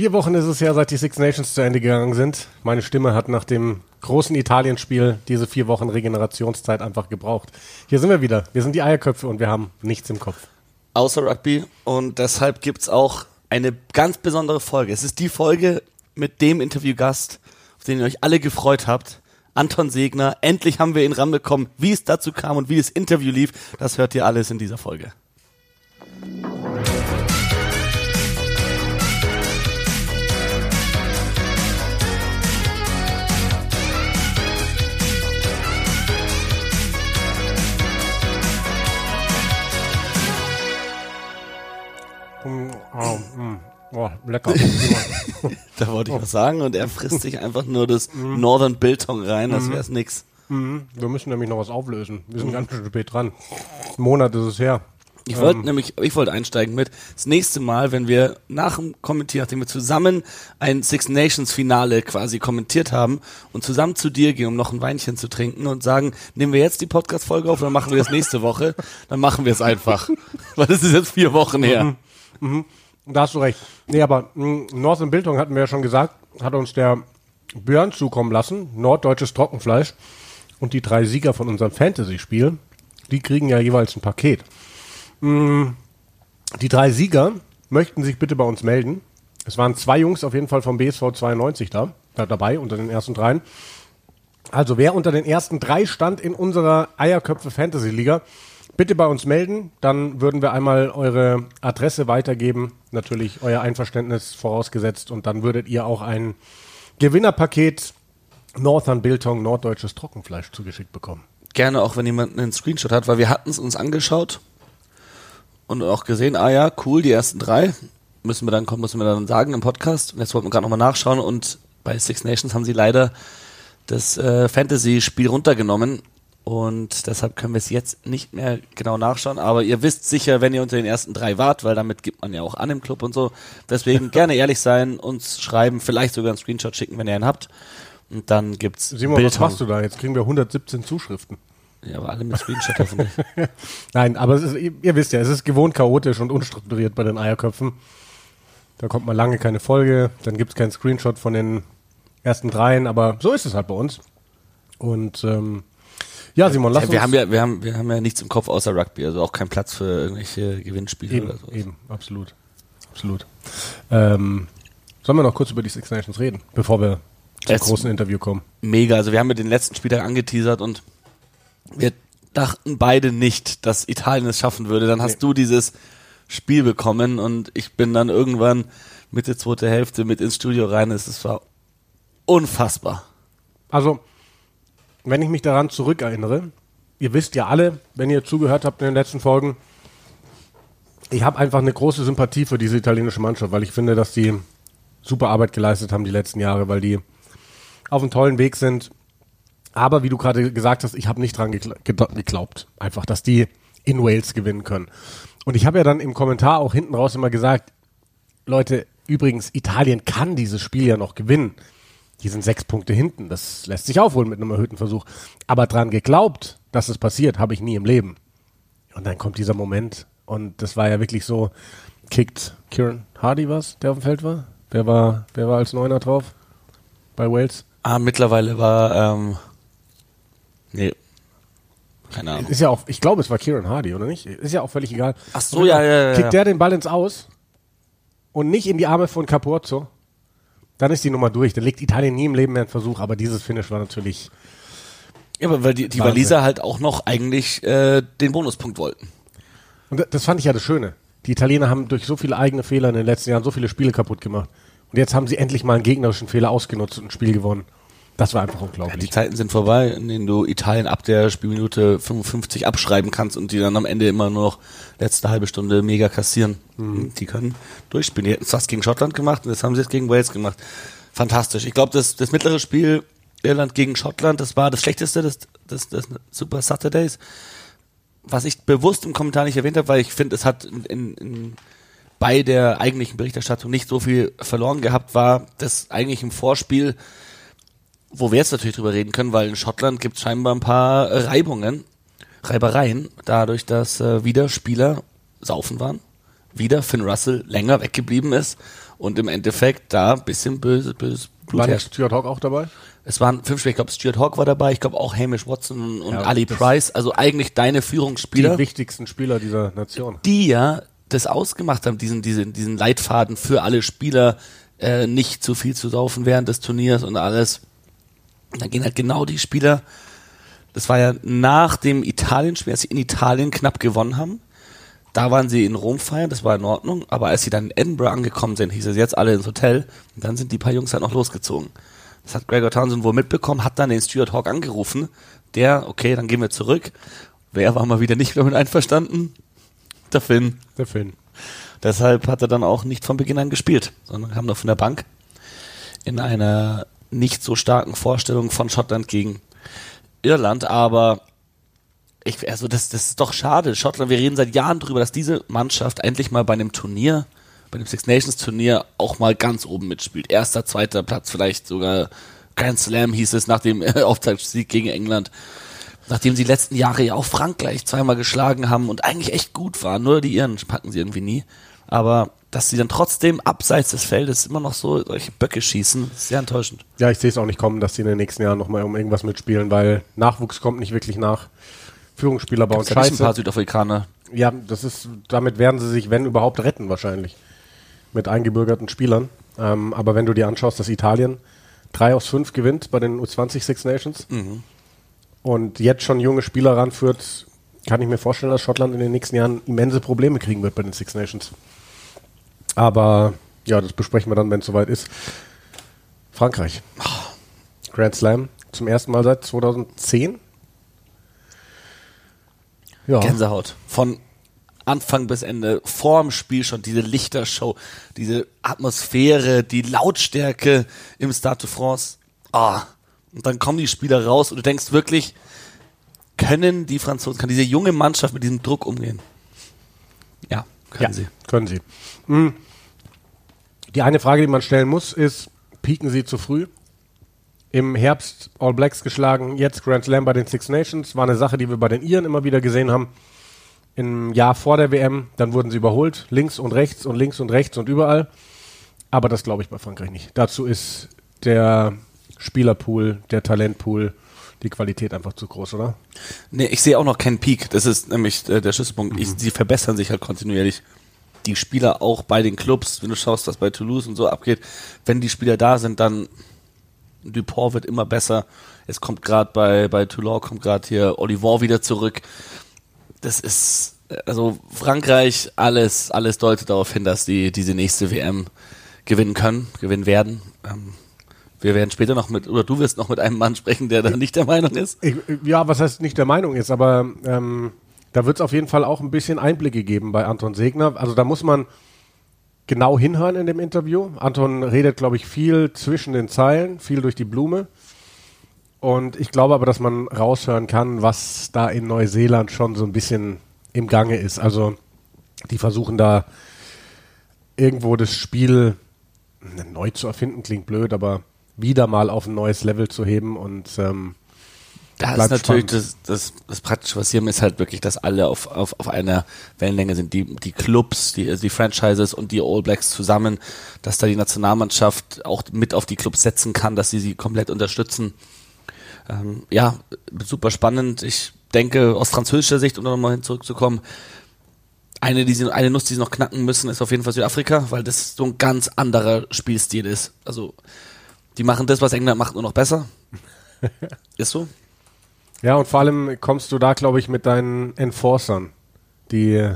Vier Wochen ist es ja, seit die Six Nations zu Ende gegangen sind. Meine Stimme hat nach dem großen Italienspiel diese vier Wochen Regenerationszeit einfach gebraucht. Hier sind wir wieder. Wir sind die Eierköpfe und wir haben nichts im Kopf. Außer Rugby. Und deshalb gibt's auch eine ganz besondere Folge. Es ist die Folge mit dem Interviewgast, auf den ihr euch alle gefreut habt. Anton Segner. Endlich haben wir ihn ranbekommen. Wie es dazu kam und wie das Interview lief, das hört ihr alles in dieser Folge. Oh, mm, oh, lecker. Da wollte ich was sagen und er frisst sich einfach nur das Northern Biltong rein, das wär's nix. Mhm. Wir müssen nämlich noch was auflösen. Wir sind ganz schön spät dran. Ein Monat ist es her. Ich wollte nämlich, ich wollte einsteigen mit das nächste Mal, wenn wir nach dem Kommentieren, nachdem wir zusammen ein Six Nations Finale quasi kommentiert haben und zusammen zu dir gehen, um noch ein Weinchen zu trinken und sagen, nehmen wir jetzt die Podcast Folge auf oder machen wir es nächste Woche, dann machen wir es einfach, weil das ist jetzt vier Wochen her. Da hast du recht. Nee, aber mh, Northern Bildung hatten wir ja schon gesagt, hat uns der Björn zukommen lassen, norddeutsches Trockenfleisch. Und die drei Sieger von unserem Fantasy-Spiel, die kriegen ja jeweils ein Paket. Mh, Die drei Sieger möchten sich bitte bei uns melden. Es waren zwei Jungs auf jeden Fall vom BSV 92 da, da dabei, unter den ersten dreien. Also wer unter den ersten drei stand in unserer Eierköpfe Fantasy Liga, bitte bei uns melden. Dann würden wir einmal eure Adresse weitergeben. Natürlich euer Einverständnis vorausgesetzt. Und dann würdet ihr auch ein Gewinnerpaket Northern Biltong, norddeutsches Trockenfleisch zugeschickt bekommen. Gerne auch, wenn jemand einen Screenshot hat, weil wir hatten es uns angeschaut und auch gesehen, ah ja, cool, die ersten drei müssen wir dann kommen, müssen wir dann sagen im Podcast. Und jetzt wollten wir gerade nochmal nachschauen und bei Six Nations haben sie leider das äh, Fantasy-Spiel runtergenommen und deshalb können wir es jetzt nicht mehr genau nachschauen. Aber ihr wisst sicher, wenn ihr unter den ersten drei wart, weil damit gibt man ja auch an im Club und so. Deswegen gerne ehrlich sein, uns schreiben, vielleicht sogar einen Screenshot schicken, wenn ihr einen habt. Und dann gibt's Simon, was Bilder. machst du da? Jetzt kriegen wir 117 Zuschriften. Ja, aber alle mit Screenshot hoffentlich. Nein, aber ist, ihr, wisst ja, es ist gewohnt chaotisch und unstrukturiert bei den Eierköpfen. Da kommt mal lange keine Folge, dann gibt es keinen Screenshot von den ersten dreien, aber so ist es halt bei uns. Und ähm, ja, Simon, lass Ja, wir uns haben ja, wir haben, wir haben ja nichts im Kopf außer Rugby, also auch keinen Platz für irgendwelche Gewinnspiele eben, oder so. eben, absolut, absolut. Ähm, sollen wir noch kurz über die Six Nations reden, bevor wir zum Es- großen Interview kommen? Mega, also wir haben ja den letzten Spieltag angeteasert und wir dachten beide nicht, dass Italien es schaffen würde. Dann hast Nee. du dieses Spiel bekommen und ich bin dann irgendwann Mitte zweite Hälfte mit ins Studio rein. Es war unfassbar. Also, wenn ich mich daran zurückerinnere, ihr wisst ja alle, wenn ihr zugehört habt in den letzten Folgen, ich habe einfach eine große Sympathie für diese italienische Mannschaft, weil ich finde, dass die super Arbeit geleistet haben die letzten Jahre, weil die auf einem tollen Weg sind. Aber wie du gerade gesagt hast, ich habe nicht dran geglaubt, einfach, dass die in Wales gewinnen können. Und ich habe ja dann im Kommentar auch hinten raus immer gesagt, Leute, übrigens, Italien kann dieses Spiel ja noch gewinnen. Die sind sechs Punkte hinten. Das lässt sich aufholen mit einem erhöhten Versuch. Aber dran geglaubt, dass es passiert, habe ich nie im Leben. Und dann kommt dieser Moment. Und das war ja wirklich so, kickt Kieran Hardy was, der auf dem Feld war? Wer war, wer war als Neuner drauf? Bei Wales? Ah, mittlerweile war, ähm, nee, keine Ahnung. Ist ja auch, ich glaube, es war Kieran Hardy, oder nicht? Ist ja auch völlig egal. Ach so, ja, ja, ja, Kickt der den Ball ins Aus und nicht in die Arme von Capozzo, dann ist die Nummer durch. Dann legt Italien nie im Leben mehr einen Versuch, aber dieses Finish war natürlich Ja, aber weil die, die. Waliser halt auch noch eigentlich äh, den Bonuspunkt wollten. Und das fand ich ja das Schöne. Die Italiener haben durch so viele eigene Fehler in den letzten Jahren so viele Spiele kaputt gemacht. Und jetzt haben sie endlich mal einen gegnerischen Fehler ausgenutzt und ein Spiel gewonnen. Das war einfach Ja, unglaublich. die Zeiten sind vorbei, in denen du Italien ab der Spielminute 55 abschreiben kannst und die dann am Ende immer nur noch letzte halbe Stunde mega kassieren. Die können durchspielen. Die hätten es fast gegen Schottland gemacht und das haben sie jetzt gegen Wales gemacht. Fantastisch. Ich glaube, das, das mittlere Spiel Irland gegen Schottland, das war das schlechteste des, des, des Super Saturdays. Was ich bewusst im Kommentar nicht erwähnt habe, weil ich finde, es hat in, in, in bei der eigentlichen Berichterstattung nicht so viel verloren gehabt, war das eigentlich im Vorspiel wo wir jetzt natürlich drüber reden können, weil in Schottland gibt es scheinbar ein paar Reibungen, Reibereien, dadurch, dass äh, wieder Spieler saufen waren, wieder Finn Russell länger weggeblieben ist und im Endeffekt da ein bisschen böse, böse Blut War nicht herrscht. Stuart Hawk auch dabei? Es waren fünf Spieler, ich glaube Stuart Hawk war dabei, ich glaube auch Hamish Watson und Ja, Ali Price, also eigentlich deine Die Führungsspieler, die, wichtigsten Spieler dieser Nation. ja das ausgemacht haben, diesen, diesen, diesen Leitfaden für alle Spieler, äh, nicht zu viel zu saufen während des Turniers und alles. Dann gehen halt genau die Spieler, das war ja nach dem Italien-Spiel, als sie in Italien knapp gewonnen haben. Da waren sie in Rom feiern, das war in Ordnung. Aber als sie dann in Edinburgh angekommen sind, hieß es jetzt alle ins Hotel. Und dann sind die paar Jungs halt noch losgezogen. Das hat Gregor Townsend wohl mitbekommen, hat dann den Stuart Hawk angerufen. Der, okay, dann gehen wir zurück. Wer war mal wieder nicht damit einverstanden? Der Finn. Der Finn. Deshalb hat er dann auch nicht von Beginn an gespielt, sondern kam noch von der Bank in einer nicht so starken Vorstellung von Schottland gegen Irland, aber ich, also das, das ist doch schade. Schottland, wir reden seit Jahren drüber, dass diese Mannschaft endlich mal bei einem Turnier, bei dem Six Nations Turnier auch mal ganz oben mitspielt. Erster, zweiter Platz, vielleicht sogar Grand Slam hieß es nach dem Auftaktsieg gegen England. Nachdem sie die letzten Jahre ja auch Frankreich zweimal geschlagen haben und eigentlich echt gut waren, nur die Iren packen sie irgendwie nie. Aber dass sie dann trotzdem abseits des Feldes immer noch so solche Böcke schießen, ist sehr enttäuschend. Ja, ich sehe es auch nicht kommen, dass die in den nächsten Jahren nochmal um irgendwas mitspielen, weil Nachwuchs kommt nicht wirklich nach. Führungsspieler bauen Es gibt ein paar Scheiße. Südafrikaner. Ja, das ist, damit werden sie sich, wenn überhaupt, retten wahrscheinlich. Mit eingebürgerten Spielern. Ähm, aber wenn du dir anschaust, dass Italien drei aus fünf gewinnt bei den U20 Six Nations und jetzt schon junge Spieler ranführt, kann ich mir vorstellen, dass Schottland in den nächsten Jahren immense Probleme kriegen wird bei den Six Nations. Aber ja, das besprechen wir dann, wenn es soweit ist. Frankreich. Grand Slam zum ersten Mal seit 2010. Ja. Gänsehaut. Von Anfang bis Ende, vorm Spiel schon diese Lichtershow, diese Atmosphäre, die Lautstärke im Stade de France. Ah. Und dann kommen die Spieler raus und du denkst wirklich, können die Franzosen, kann diese junge Mannschaft mit diesem Druck umgehen? Ja, können ja, sie. Können sie. Hm. Die eine Frage, die man stellen muss, ist, pieken sie zu früh? Im Herbst All Blacks geschlagen, jetzt Grand Slam bei den Six Nations. War eine Sache, die wir bei den Iren immer wieder gesehen haben. Im Jahr vor der WM, dann wurden sie überholt, links und rechts und links und rechts und überall. Aber das glaube ich bei Frankreich nicht. Dazu ist der Spielerpool, der Talentpool, die Qualität einfach zu groß, oder? Nee, ich sehe auch noch keinen Peak. Das ist nämlich äh, der Schlüsselpunkt. Ich, sie verbessern sich halt kontinuierlich. Die Spieler auch bei den Clubs, wenn du schaust, was bei Toulouse und so abgeht, wenn die Spieler da sind, dann Dupont wird immer besser. Es kommt gerade bei, bei Toulon, kommt gerade hier Olivon wieder zurück. Das ist, also Frankreich, alles, alles deutet darauf hin, dass die diese nächste WM gewinnen können, gewinnen werden. Ähm, wir werden später noch mit, oder du wirst noch mit einem Mann sprechen, der da nicht der Meinung ist. Ich, ja, was heißt nicht der Meinung ist, aber ähm, da wird es auf jeden Fall auch ein bisschen Einblicke geben bei Anton Segner. Also da muss man genau hinhören in dem Interview. Anton redet, glaube ich, viel zwischen den Zeilen, viel durch die Blume. Und ich glaube aber, dass man raushören kann, was da in Neuseeland schon so ein bisschen im Gange ist. Also die versuchen da irgendwo das Spiel ne, neu zu erfinden, klingt blöd, aber wieder mal auf ein neues Level zu heben und ähm, Da ist natürlich das, das, das Praktische, was hier ist halt wirklich, dass alle auf, auf, auf einer Wellenlänge sind. Die, die Clubs, die, also die Franchises und die All Blacks zusammen, dass da die Nationalmannschaft auch mit auf die Clubs setzen kann, dass sie sie komplett unterstützen. Ähm, ja, super spannend. Ich denke, aus französischer Sicht, um da nochmal hin zurückzukommen, eine, die sie, eine Nuss, die sie noch knacken müssen, ist auf jeden Fall Südafrika, weil das so ein ganz anderer Spielstil ist. Also, die machen das, was England macht, nur noch besser. ist so. Ja, und vor allem kommst du da, glaube ich, mit deinen Enforcern, die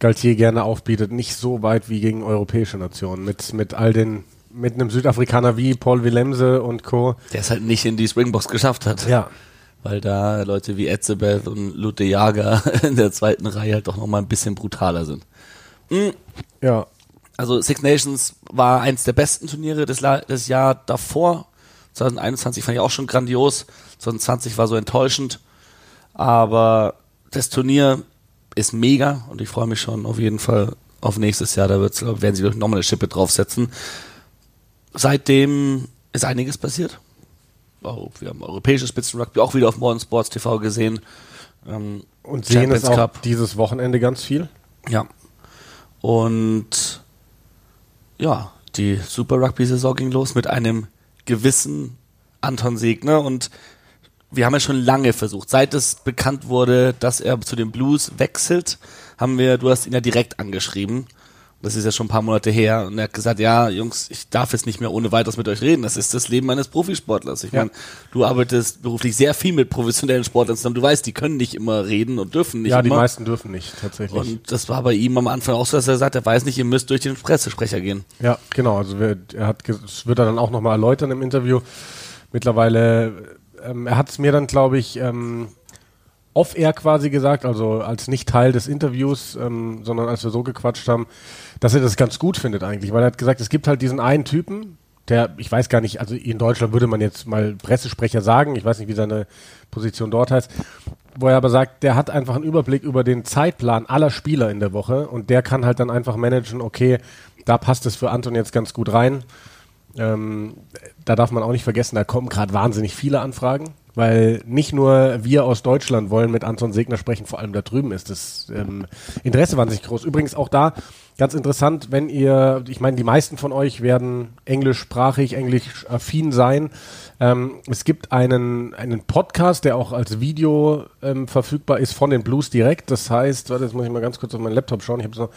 Galtier gerne aufbietet, nicht so weit wie gegen europäische Nationen. Mit, mit all den, mit einem Südafrikaner wie Paul Willemse und Co. der es halt nicht in die Springboks geschafft hat. Ja. Weil da Leute wie Etzebeth und Lute Jager in der zweiten Reihe halt doch nochmal ein bisschen brutaler sind. Ja. Also Six Nations war eins der besten Turniere des, La des Jahr davor. 2021 fand ich auch schon grandios. 2020 war so enttäuschend. Aber das Turnier ist mega und ich freue mich schon auf jeden Fall auf nächstes Jahr. Da wird's, werden sie ich, nochmal eine Schippe draufsetzen. Seitdem ist einiges passiert. Wir haben europäisches Spitzenrugby auch wieder auf Modern Sports TV gesehen. Ähm, Und sehen es Champions auch Cup. dieses Wochenende ganz viel. Ja. Und Ja, die Super Rugby-Saison ging los mit einem gewissen Anton Segner und wir haben ja schon lange versucht, seit es bekannt wurde, dass er zu den Blues wechselt, haben wir, du hast ihn ja direkt angeschrieben. Das ist ja schon ein paar Monate her und er hat gesagt, ja, Jungs, ich darf jetzt nicht mehr ohne weiteres mit euch reden. Das ist das Leben eines Profisportlers. Ich ja. meine, du arbeitest beruflich sehr viel mit professionellen Sportlern zusammen. Du weißt, die können nicht immer reden und dürfen nicht Ja, immer. die meisten dürfen nicht, tatsächlich. Und das war bei ihm am Anfang auch so, dass er sagt, er weiß nicht, ihr müsst durch den Pressesprecher gehen. Ja, genau. Also wir, er hat, das wird er dann auch nochmal erläutern im Interview. Mittlerweile, ähm, er hat es mir dann, glaube ich, ähm, off-air quasi gesagt, also als nicht Teil des Interviews, ähm, sondern als wir so gequatscht haben, dass er das ganz gut findet eigentlich, weil er hat gesagt, es gibt halt diesen einen Typen, der, ich weiß gar nicht, also in Deutschland würde man jetzt mal Pressesprecher sagen, ich weiß nicht, wie seine Position dort heißt, wo er aber sagt, der hat einfach einen Überblick über den Zeitplan aller Spieler in der Woche und der kann halt dann einfach managen, okay, da passt es für Anton jetzt ganz gut rein. Ähm, da darf man auch nicht vergessen, da kommen gerade wahnsinnig viele Anfragen weil nicht nur wir aus Deutschland wollen mit Anton Segner sprechen, vor allem da drüben ist das ähm, Interesse wahnsinnig groß. Übrigens auch da ganz interessant, wenn ihr, ich meine, die meisten von euch werden englischsprachig, englisch affin sein. Ähm, es gibt einen, einen Podcast, der auch als Video ähm, verfügbar ist von den Blues direkt. Das heißt, warte, jetzt muss ich mal ganz kurz auf meinen Laptop schauen. Ich habe so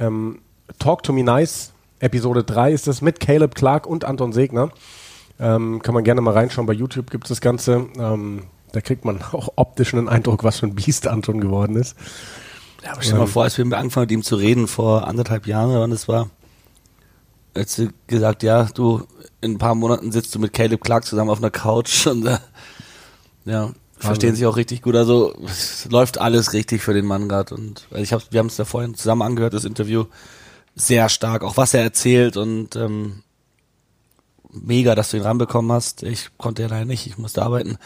ähm, Talk to Me Nice, Episode 3 ist das mit Caleb Clark und Anton Segner. Ähm, kann man gerne mal reinschauen. Bei YouTube gibt es das Ganze. Ähm, da kriegt man auch optisch einen Eindruck, was für ein Biest Anton geworden ist. Ja, aber stell dir mal vor, als wir angefangen mit ihm zu reden vor anderthalb Jahren, wann das war, als du gesagt, ja, du, in ein paar Monaten sitzt du mit Caleb Clark zusammen auf einer Couch und äh, ja, verstehen sich auch richtig gut. Also es läuft alles richtig für den Mann gerade und also ich hab, wir haben es da vorhin zusammen angehört, das Interview sehr stark, auch was er erzählt und ähm, mega, dass du ihn ranbekommen hast. Ich konnte ja leider nicht, ich musste arbeiten.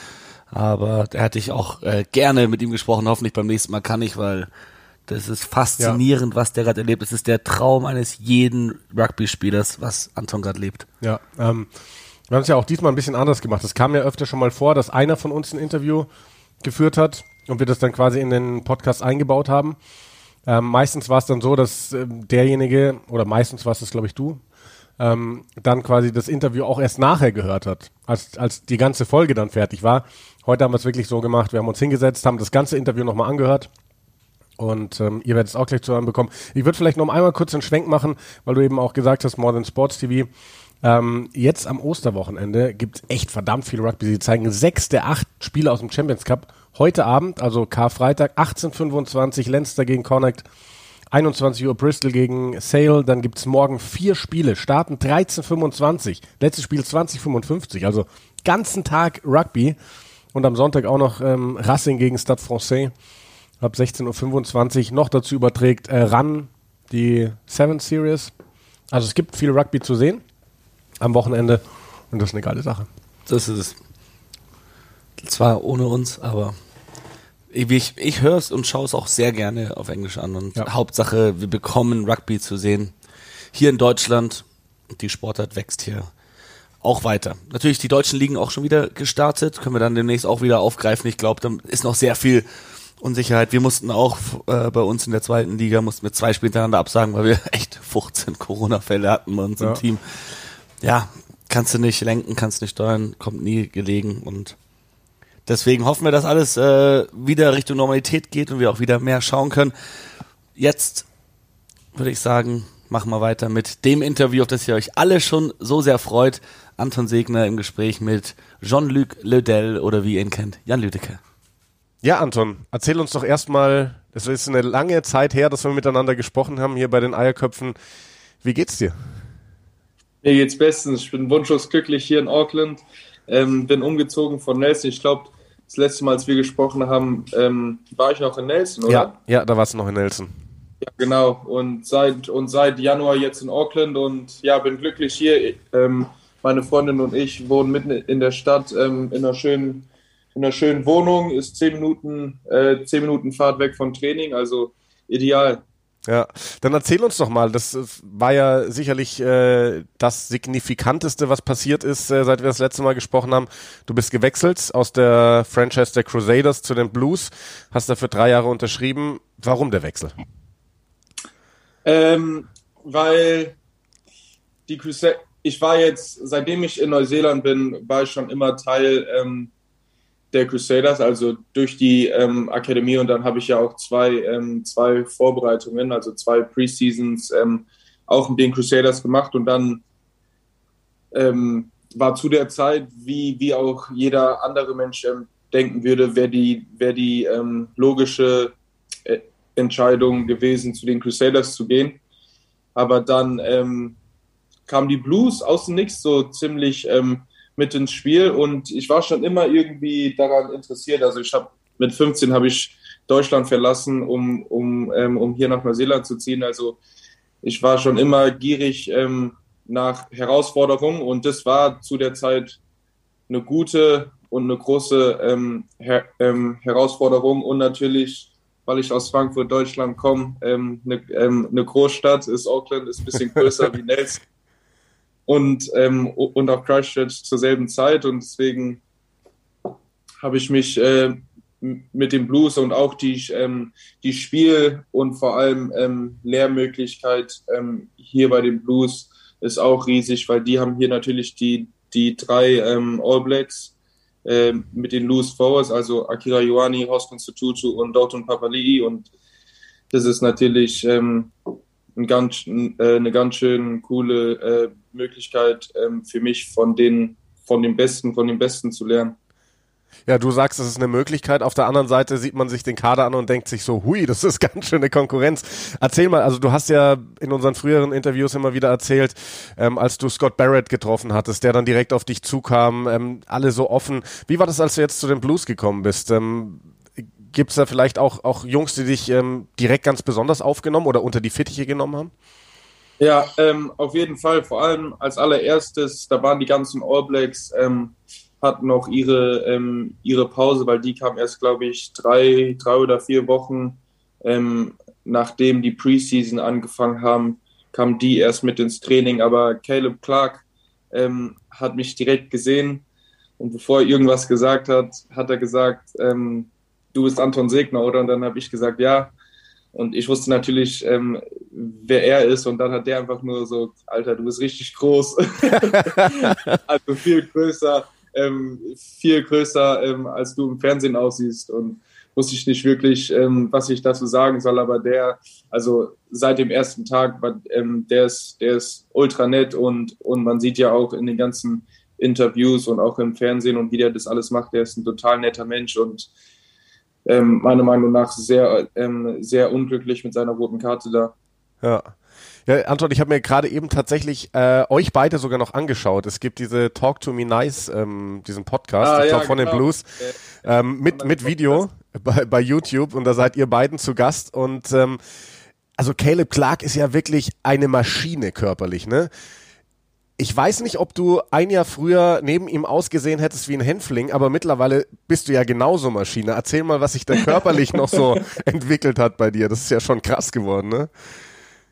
Aber da hätte ich auch äh, gerne mit ihm gesprochen. Hoffentlich beim nächsten Mal kann ich, weil das ist faszinierend, ja. was der gerade erlebt. Es ist der Traum eines jeden Rugby-Spielers, was Anton gerade lebt. Ja, ähm, wir haben es ja auch diesmal ein bisschen anders gemacht. Es kam ja öfter schon mal vor, dass einer von uns ein Interview geführt hat und wir das dann quasi in den Podcast eingebaut haben. Ähm, meistens war es dann so, dass äh, derjenige, oder meistens war es das, glaube ich, du, ähm, dann quasi das Interview auch erst nachher gehört hat, als, als die ganze Folge dann fertig war. Heute haben wir es wirklich so gemacht, wir haben uns hingesetzt, haben das ganze Interview nochmal angehört. Und ähm, ihr werdet es auch gleich zu hören bekommen. Ich würde vielleicht noch einmal kurz einen Schwenk machen, weil du eben auch gesagt hast, More Than Sports TV. Ähm, jetzt am Osterwochenende gibt es echt verdammt viel Rugby. Sie zeigen sechs der acht Spiele aus dem Champions Cup heute Abend, also Karfreitag, 18.25 Leinster gegen Connacht, 21 Uhr Bristol gegen Sale, dann gibt's morgen vier Spiele, starten 13.25, letztes Spiel 20.55, also ganzen Tag Rugby und am Sonntag auch noch ähm, Racing gegen Stade Francais ab 16.25 Uhr, noch dazu überträgt äh, RAN die Seven Series. Also es gibt viel Rugby zu sehen am Wochenende und das ist eine geile Sache. Das ist es. Zwar ohne uns, aber ich, ich höre es und schaue es auch sehr gerne auf Englisch an. Und ja. Hauptsache, wir bekommen Rugby zu sehen. Hier in Deutschland. Die Sportart wächst hier auch weiter. Natürlich die deutschen Ligen auch schon wieder gestartet. Können wir dann demnächst auch wieder aufgreifen. Ich glaube, da ist noch sehr viel Unsicherheit. Wir mussten auch äh, bei uns in der zweiten Liga mussten wir zwei Spiele hintereinander absagen, weil wir echt 15 Corona-Fälle hatten bei uns ja. im Team. Ja, kannst du nicht lenken, kannst nicht steuern, kommt nie gelegen und Deswegen hoffen wir, dass alles äh, wieder Richtung Normalität geht und wir auch wieder mehr schauen können. Jetzt würde ich sagen, machen wir weiter mit dem Interview, auf das ihr euch alle schon so sehr freut. Anton Segner im Gespräch mit Jean-Luc Ledel oder wie ihr ihn kennt, Jan Lüdecke. Ja, Anton, erzähl uns doch erstmal, es ist eine lange Zeit her, dass wir miteinander gesprochen haben hier bei den Eierköpfen. Wie geht's dir? Mir geht's bestens. Ich bin wunschlos glücklich hier in Auckland. Ähm, bin umgezogen von Nelson. Ich glaube, das letzte Mal, als wir gesprochen haben, ähm, war ich noch in Nelson, oder? Ja, ja da warst du noch in Nelson. Ja, genau. Und seit, und seit Januar jetzt in Auckland und ja, bin glücklich hier. Ähm, meine Freundin und ich wohnen mitten in der Stadt ähm, in, einer schönen, in einer schönen Wohnung, ist zehn Minuten, äh, zehn Minuten Fahrt weg vom Training, also ideal. Ja, dann erzähl uns doch mal, das war ja sicherlich äh, das Signifikanteste, was passiert ist, äh, seit wir das letzte Mal gesprochen haben. Du bist gewechselt aus der Franchise der Crusaders zu den Blues, hast dafür drei Jahre unterschrieben. Warum der Wechsel? Ähm, weil die Crusaders, ich war jetzt, seitdem ich in Neuseeland bin, war ich schon immer Teil ähm, der Crusaders, also durch die ähm, Akademie und dann habe ich ja auch zwei, ähm, zwei Vorbereitungen, also zwei Preseasons ähm, auch mit den Crusaders gemacht und dann ähm, war zu der Zeit, wie, wie auch jeder andere Mensch ähm, denken würde, wäre die, wär die ähm, logische äh, Entscheidung gewesen, zu den Crusaders zu gehen. Aber dann kam die Blues aus dem Nix so ziemlich mit ins Spiel und ich war schon immer irgendwie daran interessiert. Also ich habe mit 15 habe ich Deutschland verlassen, um, um, ähm, um hier nach Neuseeland zu ziehen. Also ich war schon immer gierig ähm, nach Herausforderungen und das war zu der Zeit eine gute und eine große ähm, Her ähm, Herausforderung und natürlich, weil ich aus Frankfurt, Deutschland komme, ähm, eine, ähm, eine Großstadt ist Auckland, ist ein bisschen größer wie Nelson und, ähm, und auch Christchurch zur selben Zeit. Und deswegen habe ich mich äh, mit dem Blues und auch die, ähm, die Spiel- und vor allem ähm, Lehrmöglichkeit ähm, hier bei den Blues ist auch riesig, weil die haben hier natürlich die, die drei ähm, All Blacks äh, mit den Loose Forwards, also Akira Ioani, Hoskins Tutu und Dalton Papali'i. Und das ist natürlich ähm, ein ganz, äh, eine ganz schön coole äh, Möglichkeit ähm, für mich von den, von den Besten, von den Besten zu lernen. Ja, du sagst, das ist eine Möglichkeit. Auf der anderen Seite sieht man sich den Kader an und denkt sich so, hui, das ist ganz schön eine Konkurrenz. Erzähl mal, also du hast ja in unseren früheren Interviews immer wieder erzählt, ähm, als du Scott Barrett getroffen hattest, der dann direkt auf dich zukam, ähm, alle so offen. Wie war das, als du jetzt zu den Blues gekommen bist? Ähm, Gibt es da vielleicht auch, auch Jungs, die dich ähm, direkt ganz besonders aufgenommen oder unter die Fittiche genommen haben? Ja, ähm, auf jeden Fall. Vor allem als allererstes, da waren die ganzen All Blacks, ähm, hatten noch ihre, ähm, ihre Pause, weil die kam erst, glaube ich, drei, drei oder vier Wochen ähm, nachdem die Preseason angefangen haben, kam die erst mit ins Training. Aber Caleb Clark ähm, hat mich direkt gesehen und bevor er irgendwas gesagt hat, hat er gesagt, ähm, du bist Anton Segner, oder? Und dann habe ich gesagt, ja. Und ich wusste natürlich, ähm, wer er ist. Und dann hat der einfach nur so, Alter, du bist richtig groß. also viel größer, ähm, viel größer, ähm, als du im Fernsehen aussiehst. Und wusste ich nicht wirklich, ähm, was ich dazu sagen soll. Aber der, also seit dem ersten Tag, ähm, der, ist, der ist ultra nett. Und, und man sieht ja auch in den ganzen Interviews und auch im Fernsehen und wie der das alles macht, der ist ein total netter Mensch und ähm, meiner Meinung nach sehr, ähm, sehr unglücklich mit seiner roten Karte da. Ja. Ja, Anton, ich habe mir gerade eben tatsächlich äh, euch beide sogar noch angeschaut. Es gibt diese Talk to Me Nice, ähm, diesen Podcast, ah, ich ja, von genau. den Blues, ähm, mit, mit Video bei, bei YouTube und da seid ihr beiden zu Gast und ähm, also Caleb Clark ist ja wirklich eine Maschine körperlich, ne? Ich weiß nicht, ob du ein Jahr früher neben ihm ausgesehen hättest wie ein Hänfling, aber mittlerweile bist du ja genauso Maschine. Erzähl mal, was sich da körperlich noch so entwickelt hat bei dir. Das ist ja schon krass geworden, ne?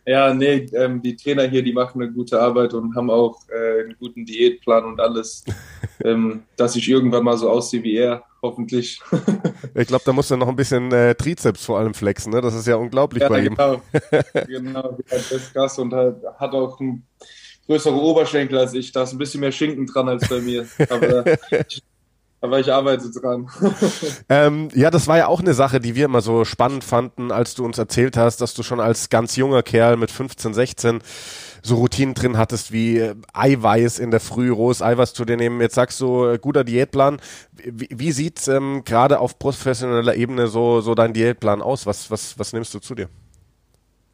Ja, nee, ähm, die Trainer hier, die machen eine gute Arbeit und haben auch äh, einen guten Diätplan und alles, ähm, dass ich irgendwann mal so aussehe wie er, hoffentlich. ich glaube, da musst du noch ein bisschen äh, Trizeps vor allem flexen, ne? Das ist ja unglaublich ja, bei genau. ihm. genau, das ist krass und hat, hat auch ein größere Oberschenkel als ich. Da ist ein bisschen mehr Schinken dran als bei mir. Aber, aber ich arbeite dran. ähm, ja, das war ja auch eine Sache, die wir immer so spannend fanden, als du uns erzählt hast, dass du schon als ganz junger Kerl mit 15, 16 so Routinen drin hattest wie äh, Eiweiß in der Früh, rohes Eiweiß zu dir nehmen. Jetzt sagst du, äh, guter Diätplan. Wie, wie sieht ähm, gerade auf professioneller Ebene so, so dein Diätplan aus? Was, was, was nimmst du zu dir?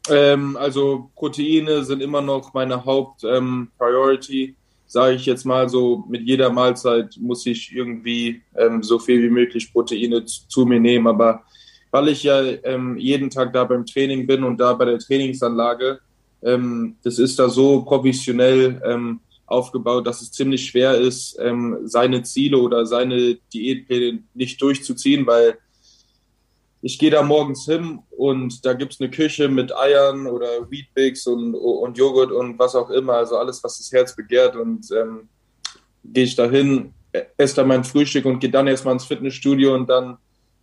Ähm, also Proteine sind immer noch meine Haupt-Priority, ähm, sage ich jetzt mal so. Mit jeder Mahlzeit muss ich irgendwie ähm, so viel wie möglich Proteine zu, zu mir nehmen. Aber weil ich ja ähm, jeden Tag da beim Training bin und da bei der Trainingsanlage, ähm, das ist da so professionell ähm, aufgebaut, dass es ziemlich schwer ist, seine Ziele oder seine Diätpläne nicht durchzuziehen, weil ich gehe da morgens hin und da gibt es eine Küche mit Eiern oder Wheatbix und, und Joghurt und was auch immer, also alles, was das Herz begehrt. Und ähm, gehe ich da hin, esse da mein Frühstück und gehe dann erstmal ins Fitnessstudio und dann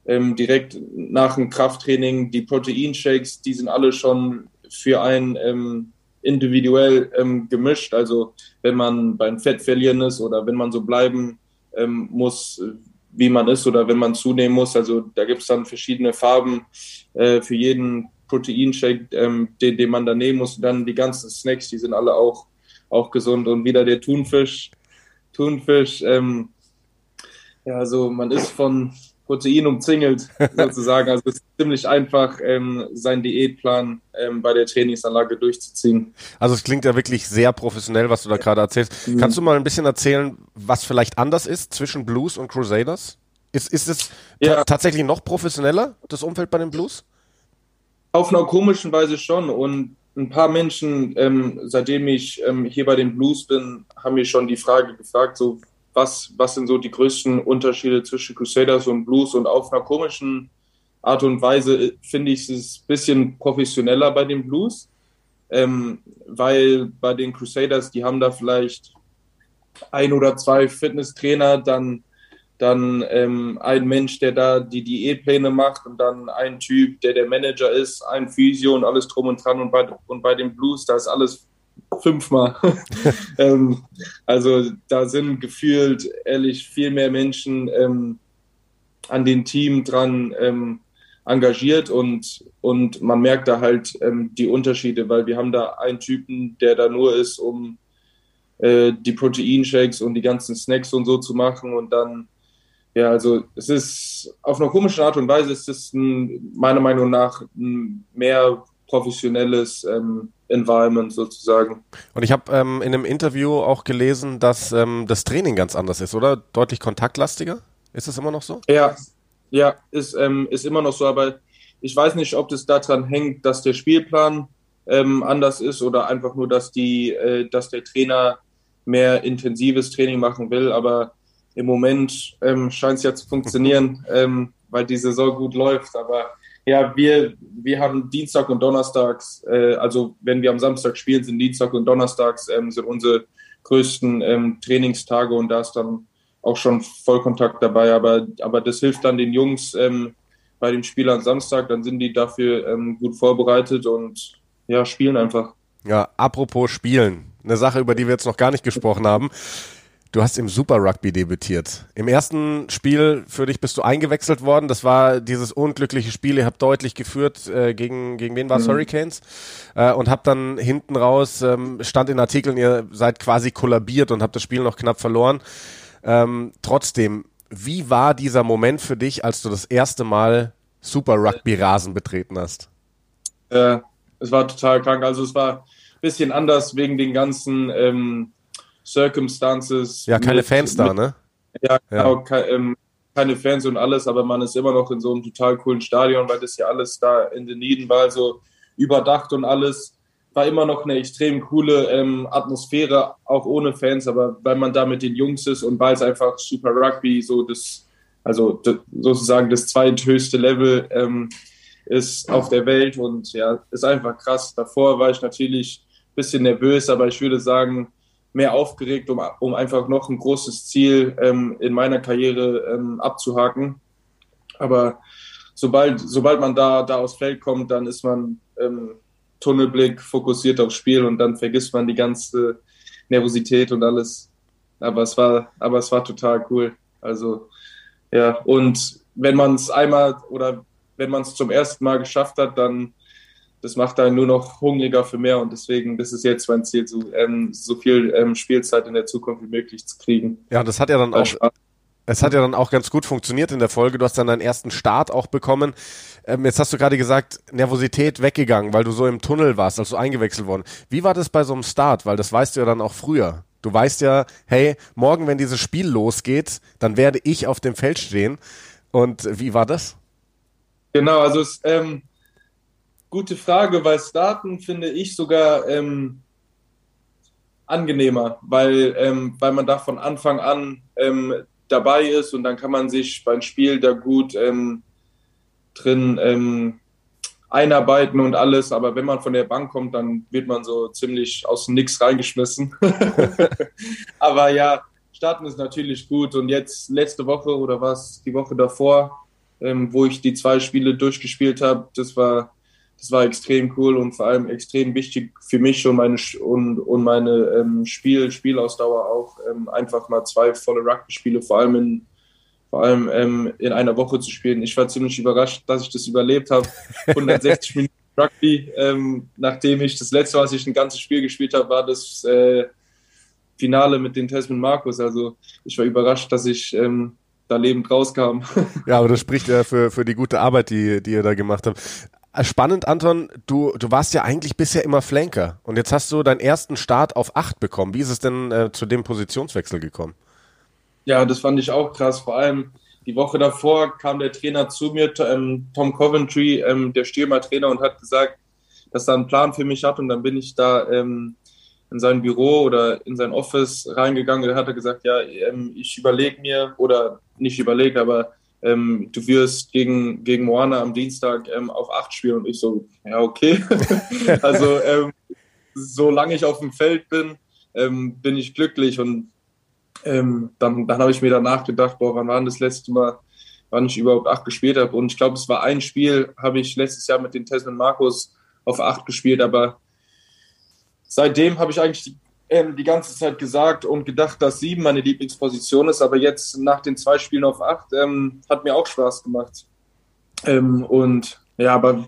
ähm, direkt nach dem Krafttraining die Proteinshakes, die sind alle schon für einen ähm, individuell ähm, gemischt. Also wenn man beim Fett verlieren ist oder wenn man so bleiben ähm, muss, wie man ist oder wenn man zunehmen muss. Also da gibt es dann verschiedene Farben äh, für jeden Proteinshake, ähm, den, den man da nehmen muss. Und dann die ganzen Snacks, die sind alle auch, auch gesund. Und wieder der Thunfisch. Thunfisch, ähm, ja, also man ist von Protein umzingelt, sozusagen. Also es ist ziemlich einfach, ähm, seinen Diätplan ähm, bei der Trainingsanlage durchzuziehen. Also es klingt ja wirklich sehr professionell, was du da gerade erzählst. Mhm. Kannst du mal ein bisschen erzählen, was vielleicht anders ist zwischen Blues und Crusaders? Ist, ist es ja. tatsächlich noch professioneller, das Umfeld bei den Blues? Auf einer komischen Weise schon. Und ein paar Menschen, ähm, seitdem ich ähm, hier bei den Blues bin, haben mir schon die Frage gefragt, so was, was sind so die größten Unterschiede zwischen Crusaders und Blues? Und auf einer komischen Art und Weise äh, finde ich es ein bisschen professioneller bei den Blues, ähm, weil bei den Crusaders, die haben da vielleicht ein oder zwei Fitnesstrainer, dann, dann ähm, ein Mensch, der da die Diätpläne macht und dann ein Typ, der der Manager ist, ein Physio und alles drum und dran und bei, und bei den Blues, da ist alles fünfmal. ähm, also da sind gefühlt ehrlich viel mehr Menschen ähm, an den Team dran ähm, engagiert und, und man merkt da halt ähm, die Unterschiede, weil wir haben da einen Typen, der da nur ist, um äh, die Proteinshakes und die ganzen Snacks und so zu machen und dann ja, also es ist auf eine komische Art und Weise ist es ein, meiner Meinung nach ein mehr professionelles ähm, Environment sozusagen. Und ich habe ähm, in einem Interview auch gelesen, dass ähm, das Training ganz anders ist, oder? Deutlich kontaktlastiger? Ist das immer noch so? Ja, ja, ist, ähm, ist immer noch so, aber ich weiß nicht, ob das daran hängt, dass der Spielplan ähm, anders ist oder einfach nur, dass die, äh, dass der Trainer mehr intensives Training machen will, aber im Moment ähm, scheint es ja zu funktionieren, ähm, weil die Saison gut läuft, aber ja, wir, wir haben Dienstag und Donnerstags, äh, also wenn wir am Samstag spielen, sind Dienstag und Donnerstags ähm, sind unsere größten ähm, Trainingstage und da ist dann auch schon Vollkontakt dabei. Aber, aber das hilft dann den Jungs ähm, bei dem Spiel am Samstag, dann sind die dafür ähm, gut vorbereitet und ja, spielen einfach. Ja, apropos Spielen, eine Sache, über die wir jetzt noch gar nicht gesprochen haben. Du hast im Super Rugby debütiert. Im ersten Spiel für dich bist du eingewechselt worden. Das war dieses unglückliche Spiel. Ihr habt deutlich geführt äh, gegen gegen wen war es? Mhm. Hurricanes äh, und habt dann hinten raus ähm, stand in Artikeln, ihr seid quasi kollabiert und habt das Spiel noch knapp verloren. Ähm, trotzdem, wie war dieser Moment für dich, als du das erste Mal Super Rugby Rasen betreten hast? Äh, es war total krank. Also es war ein bisschen anders wegen den ganzen ähm, Circumstances. Ja, keine mit, Fans da, ne? Ja, genau, ja. Ke ähm, keine Fans und alles, aber man ist immer noch in so einem total coolen Stadion, weil das ja alles da in den Nieden war, so überdacht und alles. War immer noch eine extrem coole ähm, Atmosphäre, auch ohne Fans, aber weil man da mit den Jungs ist und weil es einfach Super Rugby so das, also sozusagen das zweithöchste Level ähm, ist auf der Welt und ja, ist einfach krass. Davor war ich natürlich ein bisschen nervös, aber ich würde sagen, mehr aufgeregt, um, um einfach noch ein großes Ziel ähm, in meiner Karriere ähm, abzuhaken. Aber sobald, sobald man da, da aufs Feld kommt, dann ist man ähm, Tunnelblick fokussiert aufs Spiel und dann vergisst man die ganze Nervosität und alles. Aber es war, aber es war total cool. Also, ja, und wenn man es einmal oder wenn man es zum ersten Mal geschafft hat, dann das macht einen nur noch hungriger für mehr und deswegen, das ist jetzt mein Ziel, so, ähm, so viel ähm, Spielzeit in der Zukunft wie möglich zu kriegen. Ja, das hat ja dann auch, es hat ja dann auch ganz gut funktioniert in der Folge. Du hast dann deinen ersten Start auch bekommen. Ähm, jetzt hast du gerade gesagt, Nervosität weggegangen, weil du so im Tunnel warst, also eingewechselt worden. Wie war das bei so einem Start? Weil das weißt du ja dann auch früher. Du weißt ja, hey, morgen, wenn dieses Spiel losgeht, dann werde ich auf dem Feld stehen. Und wie war das? Genau, also es, ähm, Gute Frage, weil Starten finde ich sogar ähm, angenehmer, weil, ähm, weil man da von Anfang an ähm, dabei ist und dann kann man sich beim Spiel da gut ähm, drin ähm, einarbeiten und alles. Aber wenn man von der Bank kommt, dann wird man so ziemlich aus dem Nix reingeschmissen. Aber ja, starten ist natürlich gut. Und jetzt letzte Woche oder was, die Woche davor, ähm, wo ich die zwei Spiele durchgespielt habe, das war das war extrem cool und vor allem extrem wichtig für mich und meine und, und meine ähm, Spiel, Spielausdauer auch ähm, einfach mal zwei volle Rugby-Spiele, vor allem in vor allem ähm, in einer Woche zu spielen. Ich war ziemlich überrascht, dass ich das überlebt habe. 160 Minuten Rugby, ähm, nachdem ich das letzte, was ich ein ganzes Spiel gespielt habe, war das äh, Finale mit den Tasman Markus. Also ich war überrascht, dass ich ähm, da lebend rauskam. Ja, aber das spricht ja für, für die gute Arbeit, die, die ihr da gemacht habt. Äh, spannend, Anton, du, du warst ja eigentlich bisher immer Flanker und jetzt hast du deinen ersten Start auf 8 bekommen. Wie ist es denn äh, zu dem Positionswechsel gekommen? Ja, das fand ich auch krass. Vor allem die Woche davor kam der Trainer zu mir, ähm, Tom Coventry, ähm, der Stürmer-Trainer, und hat gesagt, dass er einen Plan für mich hat. Und dann bin ich da ähm, in sein Büro oder in sein Office reingegangen. Da hat er gesagt, ja, ähm, ich überlege mir, oder nicht überlegt, aber ähm, du wirst gegen, gegen Moana am Dienstag ähm, auf 8 spielen. Und ich so, ja, okay. also, ähm, solange ich auf dem Feld bin, ähm, bin ich glücklich. Und ähm, dann, dann habe ich mir danach gedacht, boah, wann war denn das letzte Mal, wann ich überhaupt acht gespielt habe? Und ich glaube, es war ein Spiel, habe ich letztes Jahr mit den Tasman Markus auf acht gespielt, aber seitdem habe ich eigentlich die, ähm, die ganze Zeit gesagt und gedacht, dass sieben meine Lieblingsposition ist, aber jetzt nach den zwei Spielen auf acht ähm, hat mir auch Spaß gemacht. Ähm, und ja, aber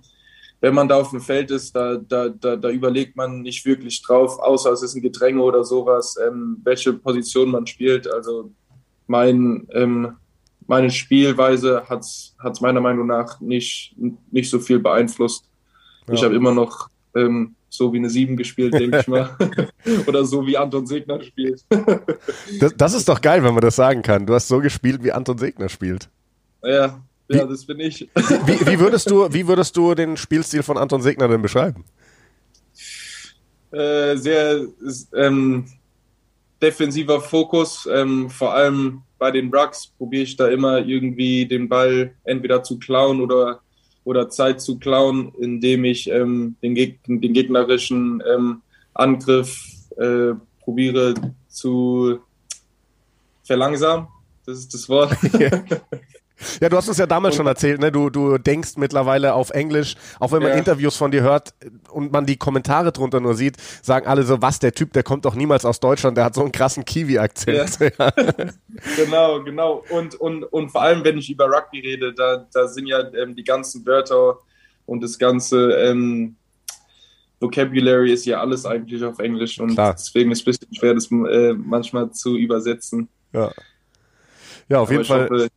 wenn man da auf dem Feld ist, da, da, da, da überlegt man nicht wirklich drauf, außer es ist ein Gedränge oder sowas, ähm, welche Position man spielt. Also mein, ähm, meine Spielweise hat es meiner Meinung nach nicht, nicht so viel beeinflusst. Ja. Ich habe immer noch ähm, so wie eine 7 gespielt, denke ich mal. Oder so wie Anton Segner spielt. das, das, ist doch geil, wenn man das sagen kann. Du hast so gespielt, wie Anton Segner spielt. Ja, ja, das bin ich. Wie, wie, würdest du, wie würdest du den Spielstil von Anton Segner denn beschreiben? Äh, sehr ähm, defensiver Fokus. Ähm, vor allem bei den Rucks probiere ich da immer irgendwie den Ball entweder zu klauen oder, oder Zeit zu klauen, indem ich ähm, den, Geg den, gegnerischen ähm, Angriff äh, probiere zu verlangsamen. Das ist das Wort. Ja, du hast es ja damals schon erzählt, ne? Du, du denkst mittlerweile auf Englisch, auch wenn man ja. Interviews von dir hört und man die Kommentare drunter nur sieht, sagen alle so, was, der Typ, der kommt doch niemals aus Deutschland, der hat so einen krassen Kiwi-Akzent. Ja. genau, genau. Und, und, und vor allem, wenn ich über Rugby rede, da, da sind ja ähm, die ganzen Wörter und das ganze ähm, Vocabulary ist ja alles eigentlich auf Englisch und Klar. deswegen ist es ein bisschen schwer, das äh, manchmal zu übersetzen. Ja. Ja, auf Aber jeden Fall. Hoffe,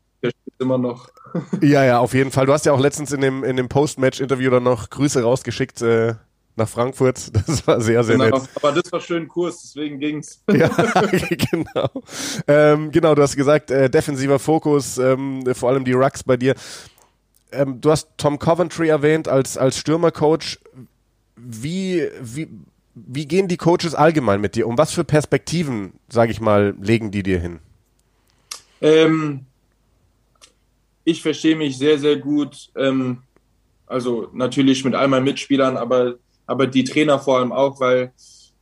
immer noch. ja, ja, auf jeden Fall. Du hast ja auch letztens in dem, in dem Post-Match-Interview dann noch Grüße rausgeschickt äh, nach Frankfurt. Das war sehr, sehr genau, nett. Aber das war schön Kurs, deswegen ging's. ja, genau. Ähm, genau, du hast gesagt, äh, defensiver Fokus, ähm, vor allem die Rucks bei dir. Ähm, du hast Tom Coventry erwähnt als, als Stürmercoach. Wie, wie, wie gehen die Coaches allgemein mit dir? Um was für Perspektiven, sage ich mal, legen die dir hin? Ähm, ich verstehe mich sehr, sehr gut. Ähm, also natürlich mit all meinen Mitspielern, aber, aber die Trainer vor allem auch, weil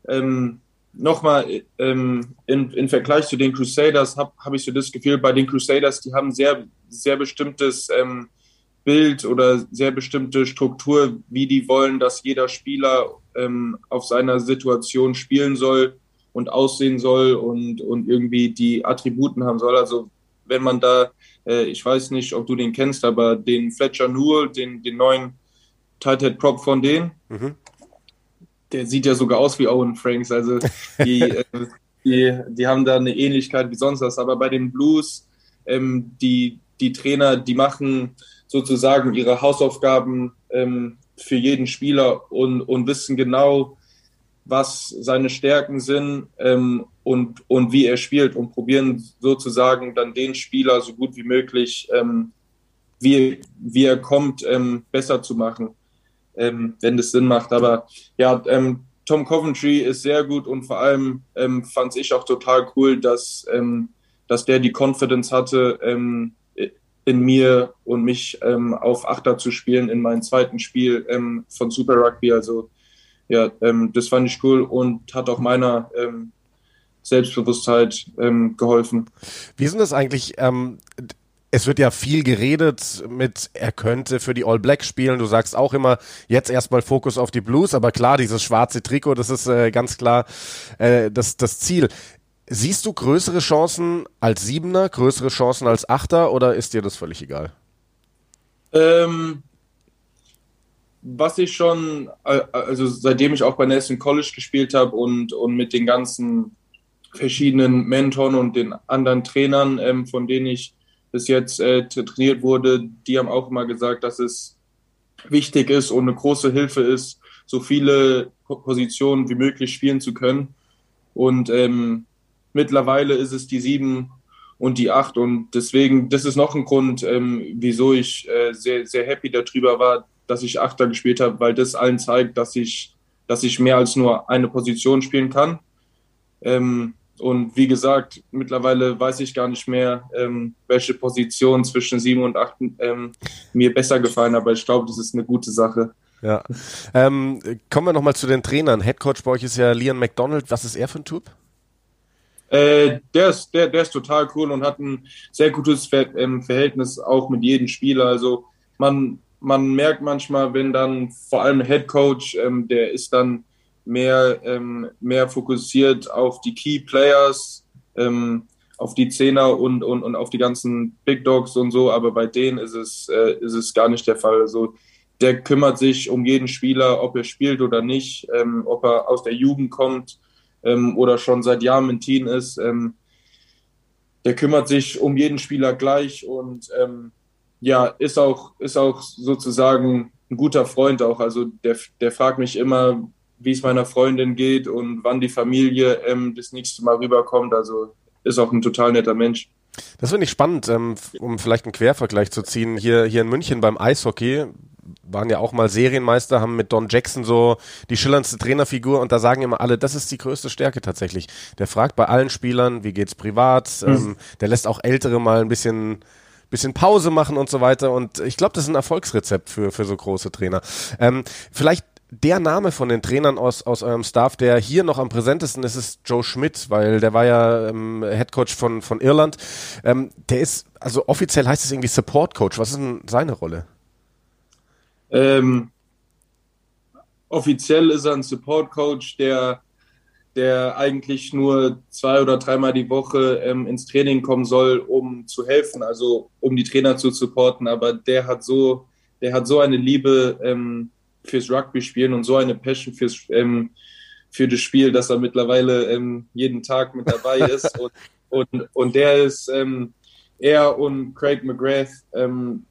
ähm, nochmal ähm, in, in Vergleich zu den Crusaders habe hab ich so das Gefühl, bei den Crusaders, die haben sehr, sehr bestimmtes ähm, Bild oder sehr bestimmte Struktur, wie die wollen, dass jeder Spieler ähm, auf seiner Situation spielen soll und aussehen soll und, und irgendwie die Attributen haben soll. Also wenn man da äh, ich weiß nicht, ob du den kennst, aber den Fletcher Newell, den, den neuen Tight Head Prop von denen, mhm. der sieht ja sogar aus wie Owen Franks. Also die, äh, die, die haben da eine Ähnlichkeit wie sonst was. Aber bei den Blues, ähm, die, die Trainer, die machen sozusagen ihre Hausaufgaben ähm, für jeden Spieler und, und wissen genau, was seine Stärken sind ähm, und, und wie er spielt und probieren sozusagen dann den Spieler so gut wie möglich, ähm, wie, wie er kommt, ähm, besser zu machen, ähm, wenn das Sinn macht. Aber ja, ähm, Tom Coventry ist sehr gut und vor allem ähm, fand ich auch total cool, dass, ähm, dass der die Confidence hatte, ähm, in mir und mich auf Achter zu spielen in meinem zweiten Spiel von Super Rugby. Also ja, das fand ich cool und hat auch meiner Selbstbewusstheit ähm, geholfen. Wie ist denn das eigentlich? Ähm, es wird ja viel geredet mit, er könnte für die All Blacks spielen. Du sagst auch immer, jetzt erstmal Fokus auf die Blues, aber klar, dieses schwarze Trikot, das ist äh, ganz klar äh, das, das Ziel. Siehst du größere Chancen als Siebener, größere Chancen als Achter oder ist dir das völlig egal? Ähm, was ich schon, äh, also seitdem ich auch bei Nelson College gespielt habe und, und mit den ganzen verschiedenen Mentoren und den anderen Trainern, ähm, von denen ich bis jetzt äh, trainiert wurde, die haben auch immer gesagt, dass es wichtig ist und eine große Hilfe ist, so viele Positionen wie möglich spielen zu können. Und ähm, mittlerweile ist es die sieben und die acht. Und deswegen, das ist noch ein Grund, ähm, wieso ich äh, sehr, sehr happy darüber war, dass ich Achter gespielt habe, weil das allen zeigt, dass ich, dass ich mehr als nur eine Position spielen kann. Ähm, und wie gesagt, mittlerweile weiß ich gar nicht mehr, ähm, welche Position zwischen sieben und acht ähm, mir besser gefallen, aber ich glaube, das ist eine gute Sache. Ja. Ähm, kommen wir nochmal zu den Trainern. Headcoach bei euch ist ja Leon McDonald. Was ist er für ein Typ? Äh, der, ist, der, der ist total cool und hat ein sehr gutes Ver ähm, Verhältnis auch mit jedem Spieler. Also man, man merkt manchmal, wenn dann vor allem Headcoach, ähm, der ist dann mehr, ähm, mehr fokussiert auf die Key Players, ähm, auf die Zehner und, und, und auf die ganzen Big Dogs und so, aber bei denen ist es, äh, ist es gar nicht der Fall. Also der kümmert sich um jeden Spieler, ob er spielt oder nicht, ähm, ob er aus der Jugend kommt ähm, oder schon seit Jahren im Team ist. Ähm, der kümmert sich um jeden Spieler gleich und ähm, ja, ist auch, ist auch sozusagen ein guter Freund auch. Also der, der fragt mich immer, wie es meiner Freundin geht und wann die Familie ähm, das nächste Mal rüberkommt. Also ist auch ein total netter Mensch. Das finde ich spannend, ähm, um vielleicht einen Quervergleich zu ziehen. Hier, hier in München beim Eishockey waren ja auch mal Serienmeister, haben mit Don Jackson so die schillerndste Trainerfigur und da sagen immer alle, das ist die größte Stärke tatsächlich. Der fragt bei allen Spielern, wie geht's privat, mhm. ähm, der lässt auch Ältere mal ein bisschen bisschen Pause machen und so weiter und ich glaube, das ist ein Erfolgsrezept für, für so große Trainer. Ähm, vielleicht der Name von den Trainern aus, aus eurem Staff, der hier noch am präsentesten ist, ist Joe Schmidt, weil der war ja ähm, Head Coach von, von Irland. Ähm, der ist, also offiziell heißt es irgendwie Support Coach. Was ist denn seine Rolle? Ähm, offiziell ist er ein Support Coach, der, der eigentlich nur zwei oder dreimal die Woche ähm, ins Training kommen soll, um zu helfen, also um die Trainer zu supporten. Aber der hat so, der hat so eine Liebe ähm, fürs Rugby spielen und so eine Passion fürs, ähm, für das Spiel, dass er mittlerweile ähm, jeden Tag mit dabei ist. und, und, und der ist, ähm, er und Craig McGrath, ähm,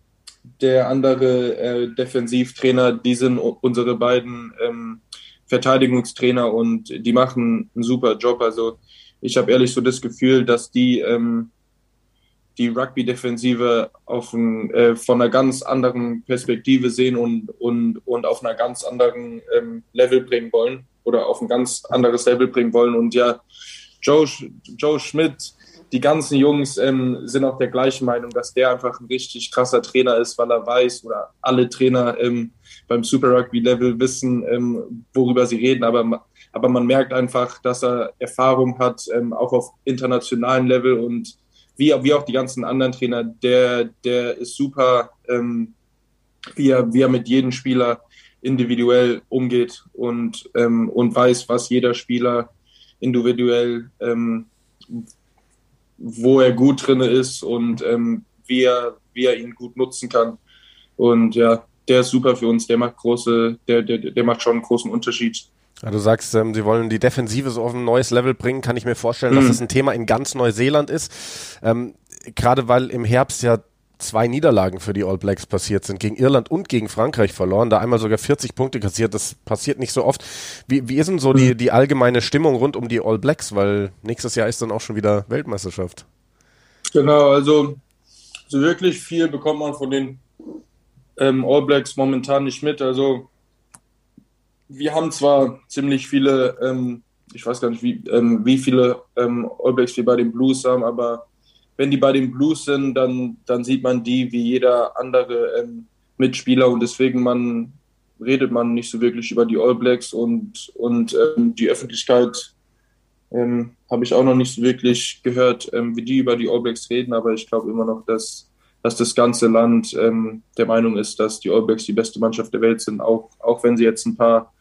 der andere äh, Defensivtrainer, die sind unsere beiden ähm, Verteidigungstrainer und die machen einen super Job. Also ich habe ehrlich so das Gefühl, dass die ähm, die Rugby-Defensive äh, von einer ganz anderen Perspektive sehen und, und, und auf einer ganz anderen ähm, Level bringen wollen oder auf ein ganz anderes Level bringen wollen. Und ja, Joe, Joe Schmidt, die ganzen Jungs ähm, sind auch der gleichen Meinung, dass der einfach ein richtig krasser Trainer ist, weil er weiß oder alle Trainer ähm, beim Super Rugby Level wissen, ähm, worüber sie reden. Aber, aber man merkt einfach, dass er Erfahrung hat, ähm, auch auf internationalen Level und wie, wie auch die ganzen anderen Trainer, der, der ist super, ähm, wie, er, wie er mit jedem Spieler individuell umgeht und, ähm, und weiß, was jeder Spieler individuell, ähm, wo er gut drin ist und ähm, wie, er, wie er ihn gut nutzen kann. Und ja, der ist super für uns, der macht große, der, der, der macht schon einen großen Unterschied. Ja, du sagst, ähm, sie wollen die Defensive so auf ein neues Level bringen. Kann ich mir vorstellen, mhm. dass das ein Thema in ganz Neuseeland ist. Ähm, Gerade weil im Herbst ja zwei Niederlagen für die All Blacks passiert sind, gegen Irland und gegen Frankreich verloren, da einmal sogar 40 Punkte kassiert, das passiert nicht so oft. Wie, wie ist denn so die, mhm. die allgemeine Stimmung rund um die All Blacks, weil nächstes Jahr ist dann auch schon wieder Weltmeisterschaft? Genau, also so wirklich viel bekommt man von den ähm, All Blacks momentan nicht mit, also wir haben zwar ziemlich viele, ähm, ich weiß gar nicht, wie, ähm, wie viele ähm, All Blacks wir bei den Blues haben, aber wenn die bei den Blues sind, dann, dann sieht man die wie jeder andere ähm, Mitspieler und deswegen man, redet man nicht so wirklich über die All Blacks und, und ähm, die Öffentlichkeit ähm, habe ich auch noch nicht so wirklich gehört, wie die über die All Blacks reden, aber ich glaube immer noch, dass, dass das ganze Land ähm, der Meinung ist, dass die All Blacks die beste Mannschaft der Welt sind, auch, auch wenn sie jetzt ein paar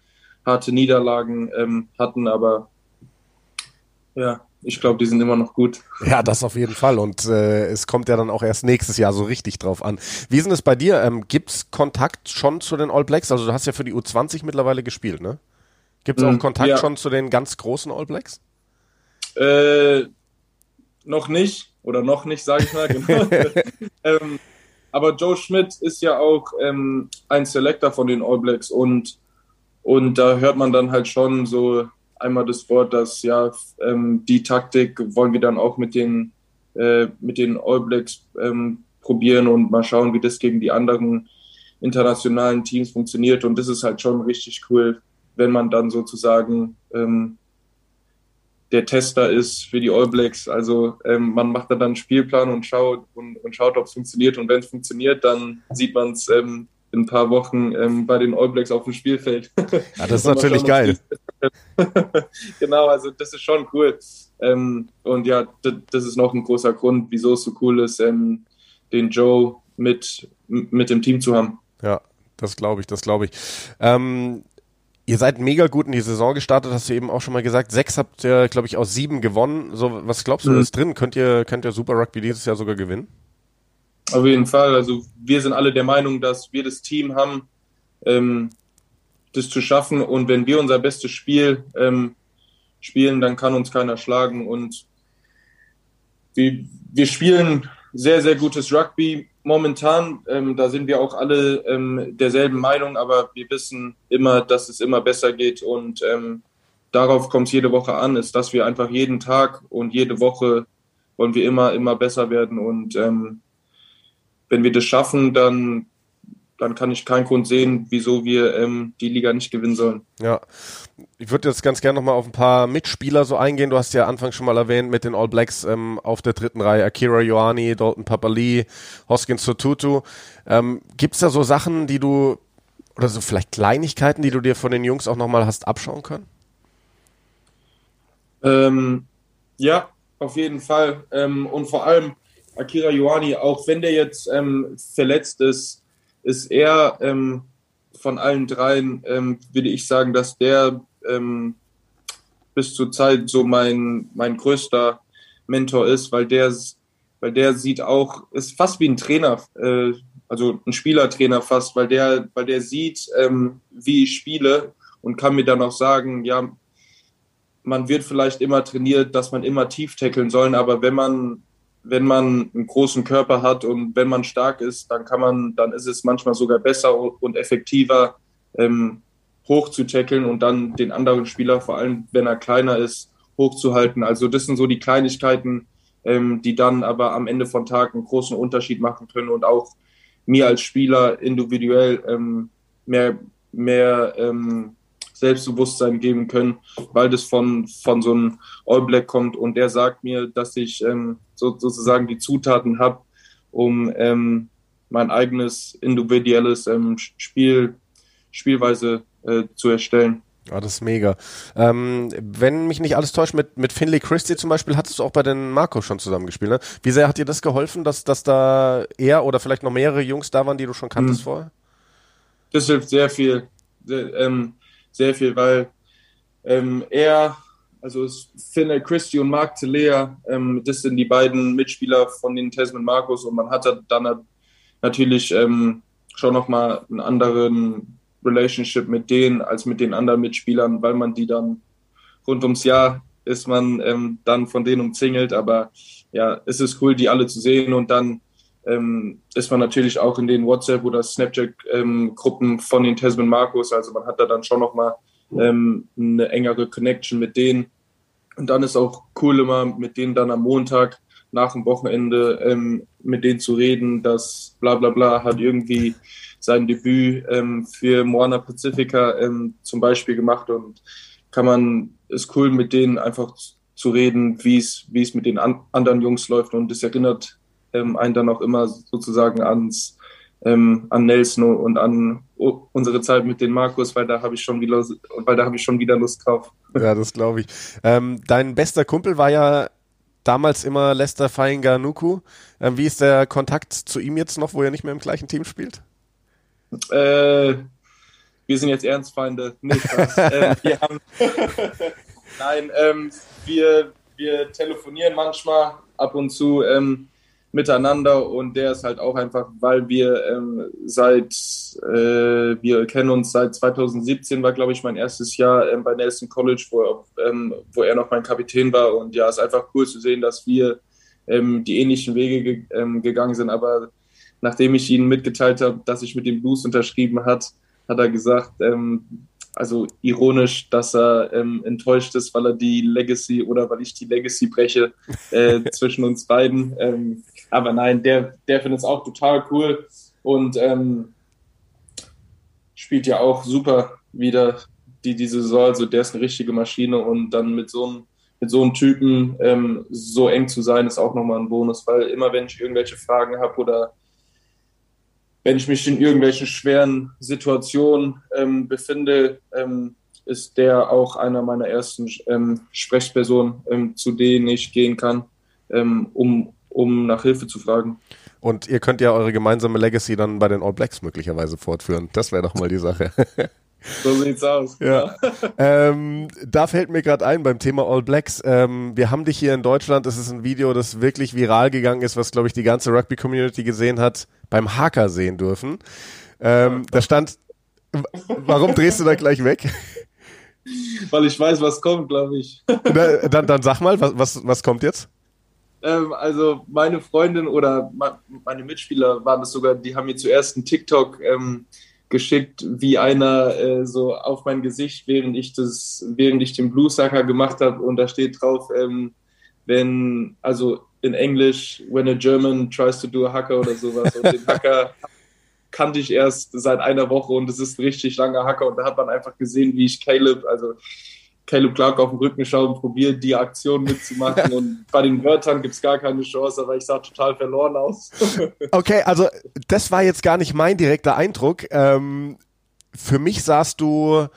harte Niederlagen ähm, hatten, aber ja, ich glaube, die sind immer noch gut. Ja, das auf jeden Fall. Und äh, es kommt ja dann auch erst nächstes Jahr so richtig drauf an. Wie ist denn es bei dir? Ähm, Gibt es Kontakt schon zu den All Blacks? Also du hast ja für die U20 mittlerweile gespielt, ne? Gibt es auch Mhm, Kontakt ja. schon zu den ganz großen All Blacks? Äh, noch nicht, oder noch nicht, sage ich mal. Genau. ähm, aber Joe Schmidt ist ja auch ähm, ein Selector von den All Blacks und, und da hört man dann halt schon so einmal das Wort, dass ja ähm, die Taktik wollen wir dann auch mit den, äh, mit den All Blacks ähm, probieren und mal schauen, wie das gegen die anderen internationalen Teams funktioniert. Und das ist halt schon richtig cool, wenn man dann sozusagen ähm, der Tester ist für die All Blacks. Also ähm, man macht da dann einen Spielplan und schaut und, und schaut, ob es funktioniert. Und wenn es funktioniert, dann sieht man es ähm, in ein paar Wochen ähm, bei den All Blacks auf dem Spielfeld. Ja, das ist natürlich geil. genau, also das ist schon cool. Ähm, und ja, das, ist noch ein großer Grund, wieso es so cool ist, ähm, den Joe mit, mit dem Team zu haben. Ja, das glaube ich, das glaube ich. Ähm, ihr seid mega gut in die Saison gestartet, hast du eben auch schon mal gesagt. Sechs habt ihr, glaube ich, aus sieben gewonnen. So, was glaubst du, Mhm. ist drin? Könnt ihr, könnt ihr Super Rugby dieses Jahr sogar gewinnen? Auf jeden Fall. Also wir sind alle der Meinung, dass wir das Team haben, ähm, das zu schaffen. Und wenn wir unser bestes Spiel ähm, spielen, dann kann uns keiner schlagen. Und wir, wir spielen sehr, sehr gutes Rugby momentan. Ähm, da sind wir auch alle ähm, derselben Meinung, aber wir wissen immer, dass es immer besser geht. Und ähm, darauf kommt es jede Woche an, ist, dass wir einfach jeden Tag und jede Woche wollen wir immer, immer besser werden. Und ähm, wenn wir das schaffen, dann, dann kann ich keinen Grund sehen, wieso wir ähm, die Liga nicht gewinnen sollen. Ja. Ich würde jetzt ganz gerne nochmal auf ein paar Mitspieler so eingehen. Du hast ja Anfang schon mal erwähnt mit den All Blacks ähm, auf der dritten Reihe. Akira Ioani, Dalton Papali, Hoskins Sotutu. Ähm, Gibt es da so Sachen, die du, oder so vielleicht Kleinigkeiten, die du dir von den Jungs auch nochmal hast abschauen können? Ähm, ja, auf jeden Fall. Ähm, und vor allem Akira Ioani, auch wenn der jetzt ähm, verletzt ist, ist er ähm, von allen dreien, ähm, würde ich sagen, dass der ähm, bis zur Zeit so mein, mein größter Mentor ist, weil der, weil der sieht auch, ist fast wie ein Trainer, äh, also ein Spielertrainer fast, weil der, weil der sieht, ähm, wie ich spiele und kann mir dann auch sagen, ja, man wird vielleicht immer trainiert, dass man immer tief tackeln soll, aber wenn man, wenn man einen großen Körper hat und wenn man stark ist, dann kann man, dann ist es manchmal sogar besser und effektiver, ähm, hoch zu tackeln und dann den anderen Spieler, vor allem wenn er kleiner ist, hochzuhalten. Also das sind so die Kleinigkeiten, ähm, die dann aber am Ende von Tag einen großen Unterschied machen können und auch mir als Spieler individuell ähm, mehr, mehr ähm, Selbstbewusstsein geben können, weil das von, von so einem All Black kommt und der sagt mir, dass ich ähm, so, sozusagen die Zutaten habe, um ähm, mein eigenes individuelles ähm, Spiel, Spielweise äh, zu erstellen. Ja, das ist mega. Ähm, wenn mich nicht alles täuscht, mit, mit Finley Christie zum Beispiel hattest du auch bei den Marco schon zusammengespielt. Ne? Wie sehr hat dir das geholfen, dass, dass da er oder vielleicht noch mehrere Jungs da waren, die du schon kanntest Mhm. vorher? Das hilft sehr viel, sehr, ähm, sehr viel, weil ähm, er, also Finlay Christie und Mark Telea, ähm, das sind die beiden Mitspieler von den Tasman Marcos und man hat da dann natürlich ähm, schon nochmal einen anderen Relationship mit denen als mit den anderen Mitspielern, weil man die dann rund ums Jahr ist man ähm, dann von denen umzingelt, aber ja, es ist cool, die alle zu sehen und dann ähm, ist man natürlich auch in den WhatsApp- oder Snapchat-Gruppen von den Tasman Marcos. Also man hat da dann schon nochmal ähm, eine engere Connection mit denen. Und dann ist auch cool immer mit denen dann am Montag nach dem Wochenende ähm, mit denen zu reden, dass bla bla bla hat irgendwie sein Debüt ähm, für Moana Pacifica ähm, zum Beispiel gemacht und kann man, ist cool mit denen einfach zu reden, wie es, wie es mit den an, anderen Jungs läuft und es erinnert ähm, einen dann auch immer sozusagen ans, ähm, an Nelson und an unsere Zeit mit den Markus, weil da habe ich schon wieder, weil da habe ich schon wieder Lust drauf. Ja, das glaube ich. Ähm, dein bester Kumpel war ja damals immer Lester Fainganuku. Ähm, wie ist der Kontakt zu ihm jetzt noch, wo er nicht mehr im gleichen Team spielt? Äh, wir sind jetzt Ernstfeinde. Was. ähm, wir haben Nein, ähm, wir, wir telefonieren manchmal ab und zu ähm, miteinander und der ist halt auch einfach, weil wir ähm, seit, äh, wir kennen uns seit 2017, war glaube ich mein erstes Jahr ähm, bei Nelson College, wo, ähm, wo er noch mein Kapitän war und ja, ist einfach cool zu sehen, dass wir ähm, die ähnlichen Wege ge ähm, gegangen sind, aber nachdem ich ihnen mitgeteilt habe, dass ich mit dem Blues unterschrieben hat, hat er gesagt, ähm, also ironisch, dass er ähm, enttäuscht ist, weil er die Legacy oder weil ich die Legacy breche äh, zwischen uns beiden. Ähm, aber nein, der, der findet es auch total cool und ähm, spielt ja auch super wieder die, diese Saison. Also der ist eine richtige Maschine und dann mit so einem mit so einem Typen ähm, so eng zu sein, ist auch nochmal ein Bonus, weil immer wenn ich irgendwelche Fragen habe oder wenn ich mich in irgendwelchen schweren Situationen ähm, befinde, ähm, ist der auch einer meiner ersten ähm, Sprechpersonen, ähm, zu denen ich gehen kann, ähm, um, um nach Hilfe zu fragen. Und ihr könnt ja eure gemeinsame Legacy dann bei den All Blacks möglicherweise fortführen. Das wäre doch mal die Sache. So sieht's aus. Ja. ähm, da fällt mir gerade ein beim Thema All Blacks. Ähm, wir haben dich hier in Deutschland. Das ist ein Video, das wirklich viral gegangen ist, was glaube ich die ganze Rugby-Community gesehen hat, beim Haker sehen dürfen. Ähm, da stand. Warum drehst du da gleich weg? Weil ich weiß, was kommt, glaube ich. Na, dann, dann sag mal, was, was, was kommt jetzt? Ähm, also meine Freundin oder meine Mitspieler waren es sogar, die haben mir zuerst einen TikTok ähm, geschickt, wie einer äh, so auf mein Gesicht, während ich das, während ich den Bluesucker gemacht habe und da steht drauf, ähm, wenn, also in Englisch, when a German tries to do a Hacker oder sowas. Und den Hacker kannte ich erst seit einer Woche und es ist ein richtig langer Hacker und da hat man einfach gesehen, wie ich Caleb, also Caleb Clark auf den Rücken schaue und probiere, die Aktion mitzumachen. Und bei den Wörtern gibt es gar keine Chance, aber ich sah total verloren aus. okay, also das war jetzt gar nicht mein direkter Eindruck. Ähm, für mich sahst du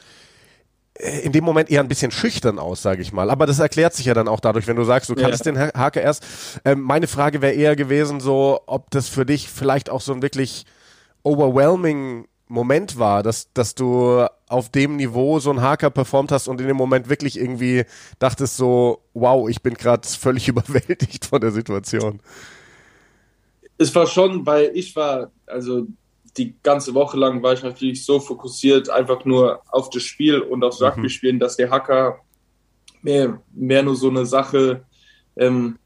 äh, in dem Moment eher ein bisschen schüchtern aus, sage ich mal. Aber das erklärt sich ja dann auch dadurch, wenn du sagst, du kannst ja. den Haker erst. Ähm, meine Frage wäre eher gewesen, so, ob das für dich vielleicht auch so ein wirklich overwhelming Moment war, dass, dass du auf dem Niveau so einen Haker performt hast und in dem Moment wirklich irgendwie dachtest so, wow, ich bin gerade völlig überwältigt von der Situation. Es war schon, weil ich war, also die ganze Woche lang war ich natürlich so fokussiert einfach nur auf das Spiel und aufs mhm. Rugby spielen, dass der Hacker mehr, mehr nur so eine Sache ähm,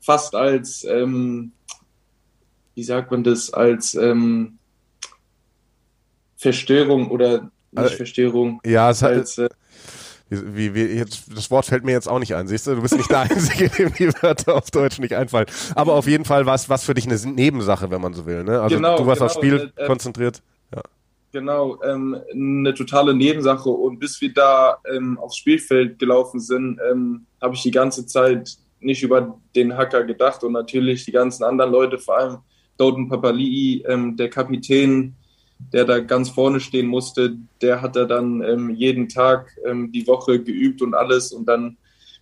fast als, ähm, wie sagt man das, als ähm, Verstörung oder nicht also, Verstörung. Ja, es als, hat, äh, wie, wie, jetzt, das Wort fällt mir jetzt auch nicht ein, siehst du? Du bist nicht der Einzige, dem die Wörter auf Deutsch nicht einfallen. Aber auf jeden Fall war es was für dich eine Nebensache, wenn man so will. Ne? Also genau, du warst genau, aufs Spiel äh, konzentriert. Ja. Genau, ähm, eine totale Nebensache. Und bis wir da ähm, aufs Spielfeld gelaufen sind, ähm, habe ich die ganze Zeit nicht über den Hacker gedacht und natürlich die ganzen anderen Leute, vor allem Doden Papali'i, ähm, der Kapitän, der da ganz vorne stehen musste, der hat da dann ähm, jeden Tag ähm, die Woche geübt und alles und dann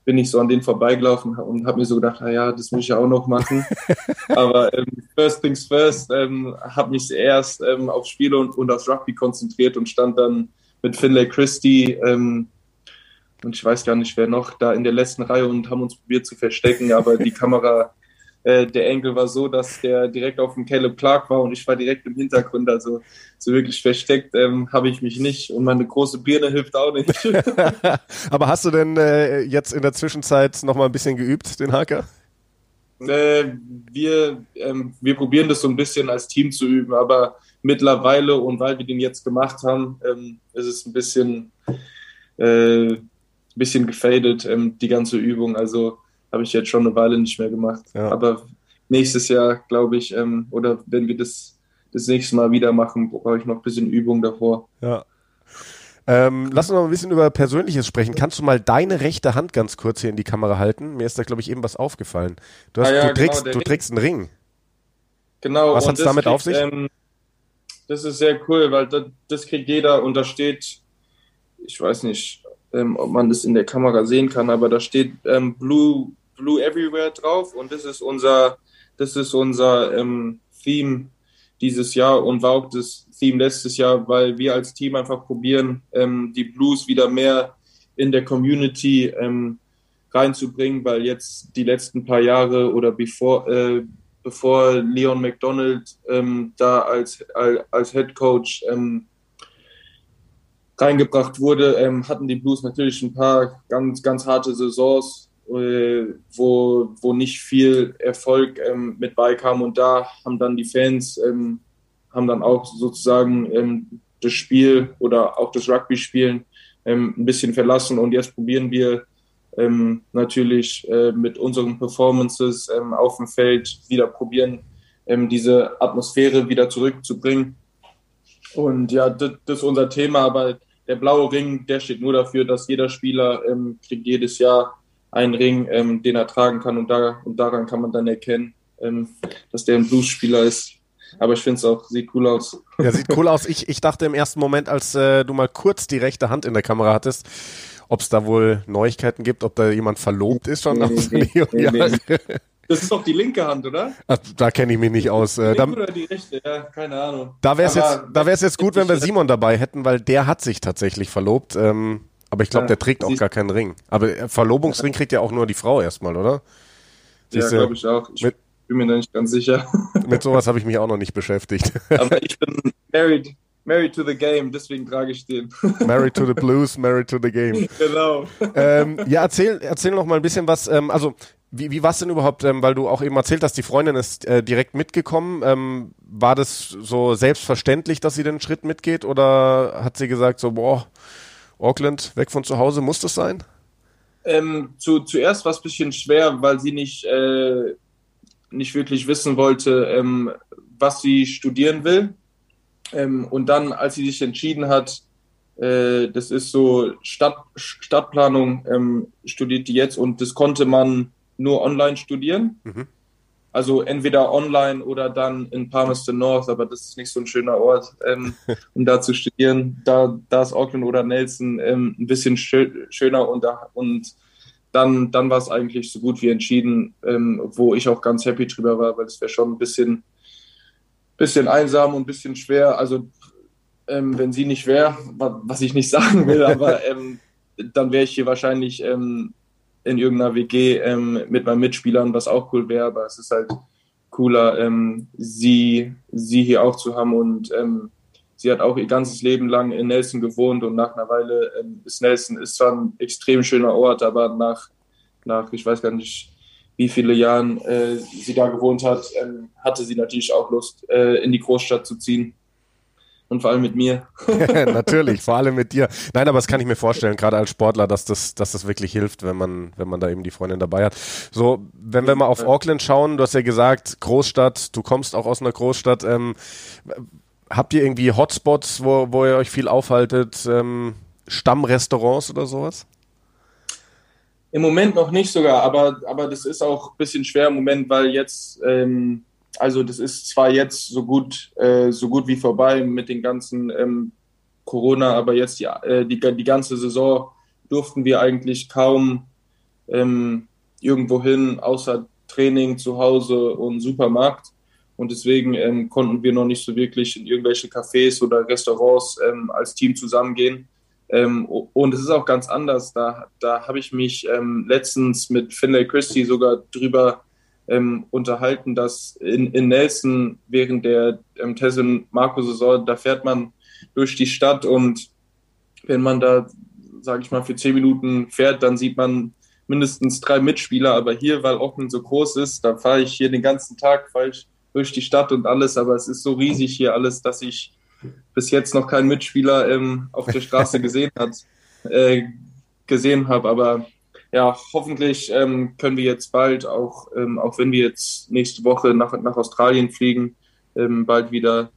bin ich so an den vorbeigelaufen und habe mir so gedacht, naja, das muss ich ja auch noch machen. Aber ähm, first things first, ähm, habe mich erst ähm, aufs Spiel und, und aufs Rugby konzentriert und stand dann mit Finlay Christie ähm, und ich weiß gar nicht, wer noch da in der letzten Reihe und haben uns probiert zu verstecken, aber die Kamera äh, der Engel war so, dass der direkt auf dem Caleb Clark war und ich war direkt im Hintergrund. Also so wirklich versteckt ähm, habe ich mich nicht und meine große Birne hilft auch nicht. Aber hast du denn äh, jetzt in der Zwischenzeit noch mal ein bisschen geübt, den Haker? Äh, wir, ähm, wir probieren das so ein bisschen als Team zu üben, aber mittlerweile und weil wir den jetzt gemacht haben, ähm, ist es ein bisschen, äh, bisschen gefadet, ähm, die ganze Übung. Also habe ich jetzt schon eine Weile nicht mehr gemacht. Ja. Aber nächstes Jahr, glaube ich, ähm, oder wenn wir das das nächste Mal wieder machen, brauche ich noch ein bisschen Übung davor. Ja. Ähm, lass uns noch ein bisschen über Persönliches sprechen. Kannst du mal deine rechte Hand ganz kurz hier in die Kamera halten? Mir ist da, glaube ich, eben was aufgefallen. Du, hast, ah, ja, du, trägst, genau, du trägst einen Ring. Genau. Was hat es damit kriegt, auf sich? Ähm, das ist sehr cool, weil das, das, kriegt jeder und da steht, ich weiß nicht, ähm, ob man das in der Kamera sehen kann, aber da steht ähm, Blue Blue Everywhere drauf und das ist unser, das ist unser ähm, Theme dieses Jahr und war auch das Theme letztes Jahr, weil wir als Team einfach probieren, ähm, die Blues wieder mehr in der Community ähm, reinzubringen, weil jetzt die letzten paar Jahre oder bevor, äh, bevor Leon McDonald ähm, da als, als, Head Coach ähm, reingebracht wurde, ähm, hatten die Blues natürlich ein paar ganz, ganz harte Saisons, wo, wo nicht viel Erfolg ähm, mit beikam. Und da haben dann die Fans, ähm, haben dann auch sozusagen ähm, das Spiel oder auch das Rugby-Spielen ähm, ein bisschen verlassen. Und jetzt probieren wir ähm, natürlich äh, mit unseren Performances ähm, auf dem Feld wieder probieren, diese Atmosphäre wieder zurückzubringen. Und ja, das, das, ist unser Thema, aber der blaue Ring, der steht nur dafür, dass jeder Spieler kriegt jedes Jahr einen Ring, ähm, den er tragen kann und, da, und daran kann man dann erkennen, ähm, dass der ein Blues-Spieler ist. Aber ich finde es auch, sieht cool aus. Ja, sieht cool aus. Ich, ich dachte im ersten Moment, als äh, du mal kurz die rechte Hand in der Kamera hattest, ob es da wohl Neuigkeiten gibt, ob da jemand verlobt ist schon. Nee, nee, nee. Das ist doch die linke Hand, oder? Ach, da kenne ich mich nicht aus. Die äh, da, oder die rechte, ja, keine Ahnung. Da wäre es jetzt, jetzt gut, wenn wir Simon dabei hätten, weil der hat sich tatsächlich verlobt. Ähm, aber ich glaube, der trägt auch gar keinen Ring. Aber äh, Verlobungsring kriegt ja auch nur die Frau erstmal, oder? Siehst ja, glaube ich auch. Ich mit, bin mir da nicht ganz sicher. Mit sowas habe ich mich auch noch nicht beschäftigt. Aber ich bin married Married to the Game, deswegen trage ich den. Married to the Blues, Married to the Game. Genau. Ähm, ja, erzähl, erzähl noch mal ein bisschen was. Ähm, also, wie, wie war es denn überhaupt, ähm, weil du auch eben erzählt hast, die Freundin ist äh, direkt mitgekommen. Ähm, war das so selbstverständlich, dass sie den Schritt mitgeht oder hat sie gesagt, so, boah, Auckland, weg von zu Hause, muss das sein? Ähm, zu, zuerst war es ein bisschen schwer, weil sie nicht, äh, nicht wirklich wissen wollte, ähm, was sie studieren will. Ähm, und dann, als sie sich entschieden hat, äh, das ist so Stadt, Stadtplanung, ähm, studiert die jetzt und das konnte man nur online studieren. Mhm. Also entweder online oder dann in Palmerston North, aber das ist nicht so ein schöner Ort, ähm, um da zu studieren. Da, da ist Auckland oder Nelson ähm, ein bisschen schö schöner und, und dann, dann war es eigentlich so gut wie entschieden, ähm, wo ich auch ganz happy drüber war, weil es wäre schon ein bisschen bisschen einsam und ein bisschen schwer. Also ähm, wenn sie nicht wäre, was ich nicht sagen will, aber ähm, dann wäre ich hier wahrscheinlich ähm, in irgendeiner WG ähm, mit meinen Mitspielern, was auch cool wäre, aber es ist halt cooler, ähm, sie, sie hier auch zu haben und ähm, sie hat auch ihr ganzes Leben lang in Nelson gewohnt und nach einer Weile ist Nelson ist zwar ein extrem schöner Ort, aber nach, nach ich weiß gar nicht, wie viele Jahren äh, sie da gewohnt hat, ähm, hatte sie natürlich auch Lust, äh, in die Großstadt zu ziehen. Und vor allem mit mir. Natürlich, vor allem mit dir. Nein, aber das kann ich mir vorstellen, gerade als Sportler, dass das, dass das wirklich hilft, wenn man, wenn man da eben die Freundin dabei hat. So, wenn wir mal auf Auckland schauen, du hast ja gesagt, Großstadt, du kommst auch aus einer Großstadt. Ähm, habt ihr irgendwie Hotspots, wo, wo ihr euch viel aufhaltet? Ähm, Stammrestaurants oder sowas? Im Moment noch nicht sogar, aber, aber das ist auch ein bisschen schwer im Moment, weil jetzt, ähm, also das ist zwar jetzt so gut, äh, so gut wie vorbei mit den ganzen ähm, Corona, aber jetzt die, äh, die, die ganze Saison durften wir eigentlich kaum ähm, irgendwo hin, außer Training, zu Hause und Supermarkt. Und deswegen ähm, konnten wir noch nicht so wirklich in irgendwelche Cafés oder Restaurants ähm, als Team zusammengehen. Ähm, und es ist auch ganz anders. Da, da habe ich mich ähm, letztens mit Finlay Christie sogar drüber ähm, unterhalten, dass in, in Nelson während der ähm, Tessin Marco Saison, da fährt man durch die Stadt und wenn man da, sage ich mal, für zehn Minuten fährt, dann sieht man mindestens drei Mitspieler. Aber hier, weil Auckland so groß ist, da fahre ich hier den ganzen Tag, fahre ich durch die Stadt und alles. Aber es ist so riesig hier alles, dass ich bis jetzt noch keinen Mitspieler ähm, auf der Straße gesehen hat, äh, gesehen habe. Aber ja, hoffentlich ähm, können wir jetzt bald auch, ähm, auch wenn wir jetzt nächste Woche nach, nach Australien fliegen, ähm, bald wieder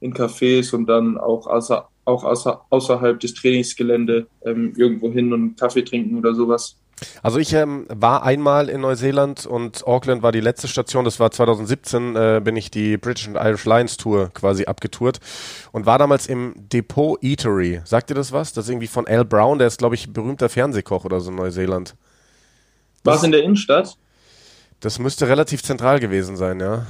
in Cafés und dann auch, außer, auch außer, außerhalb des Trainingsgelände ähm, irgendwo hin und Kaffee trinken oder sowas. Also ich ähm, war einmal in Neuseeland und Auckland war die letzte Station. Das war 2017, äh, bin ich die British and Irish Lions Tour quasi abgetourt und war damals im Depot Eatery. Sagt ihr das was? Das ist irgendwie von Al Brown, der ist glaube ich berühmter Fernsehkoch oder so in Neuseeland. War es in der Innenstadt? Das müsste relativ zentral gewesen sein, ja.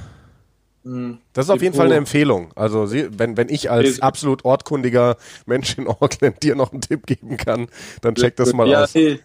Mhm. Das ist auf jeden. Fall eine Empfehlung. Also sie, wenn, wenn ich als absolut ortkundiger Mensch in Auckland dir noch einen Tipp geben kann, dann check das mal ja, aus. Nee.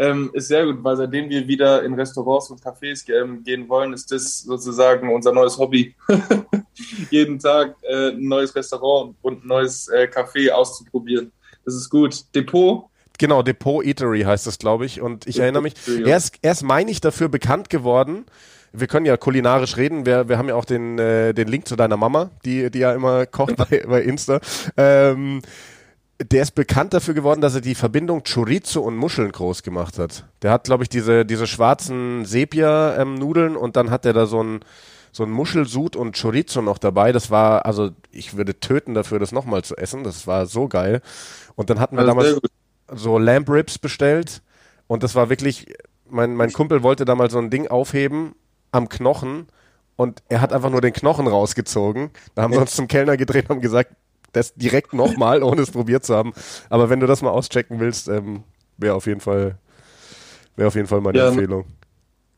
Ähm, ist sehr gut, weil seitdem wir wieder in Restaurants und Cafés ähm, gehen wollen, ist das sozusagen unser neues Hobby. Jeden Tag äh, ein neues Restaurant und ein neues äh, Café auszuprobieren. Das ist gut. Depot? Genau, Depot Eatery heißt es, glaube ich. Und ich erinnere mich, er er ist, meine ich, dafür bekannt geworden. Wir können ja kulinarisch reden. Wir, wir haben ja auch den, äh, den Link zu deiner Mama, die, die ja immer kocht bei, bei Insta. Ähm, der ist bekannt dafür geworden, dass er die Verbindung Chorizo und Muscheln groß gemacht hat. Der hat, glaube ich, diese, diese schwarzen Sepia-Nudeln und dann hat er da so ein, so ein Muschelsud und Chorizo noch dabei. Das war, also ich würde töten dafür, das nochmal zu essen. Das war so geil. Und dann hatten wir Also damals so Lamb Ribs bestellt und das war wirklich, mein, mein Kumpel wollte da mal so ein Ding aufheben am Knochen und er hat einfach nur den Knochen rausgezogen. Da haben wir uns zum Kellner gedreht und haben gesagt, das direkt nochmal, ohne es probiert zu haben. Aber wenn du das mal auschecken willst, ähm, wäre auf jeden Fall, wäre auf jeden Fall meine Ja. Empfehlung.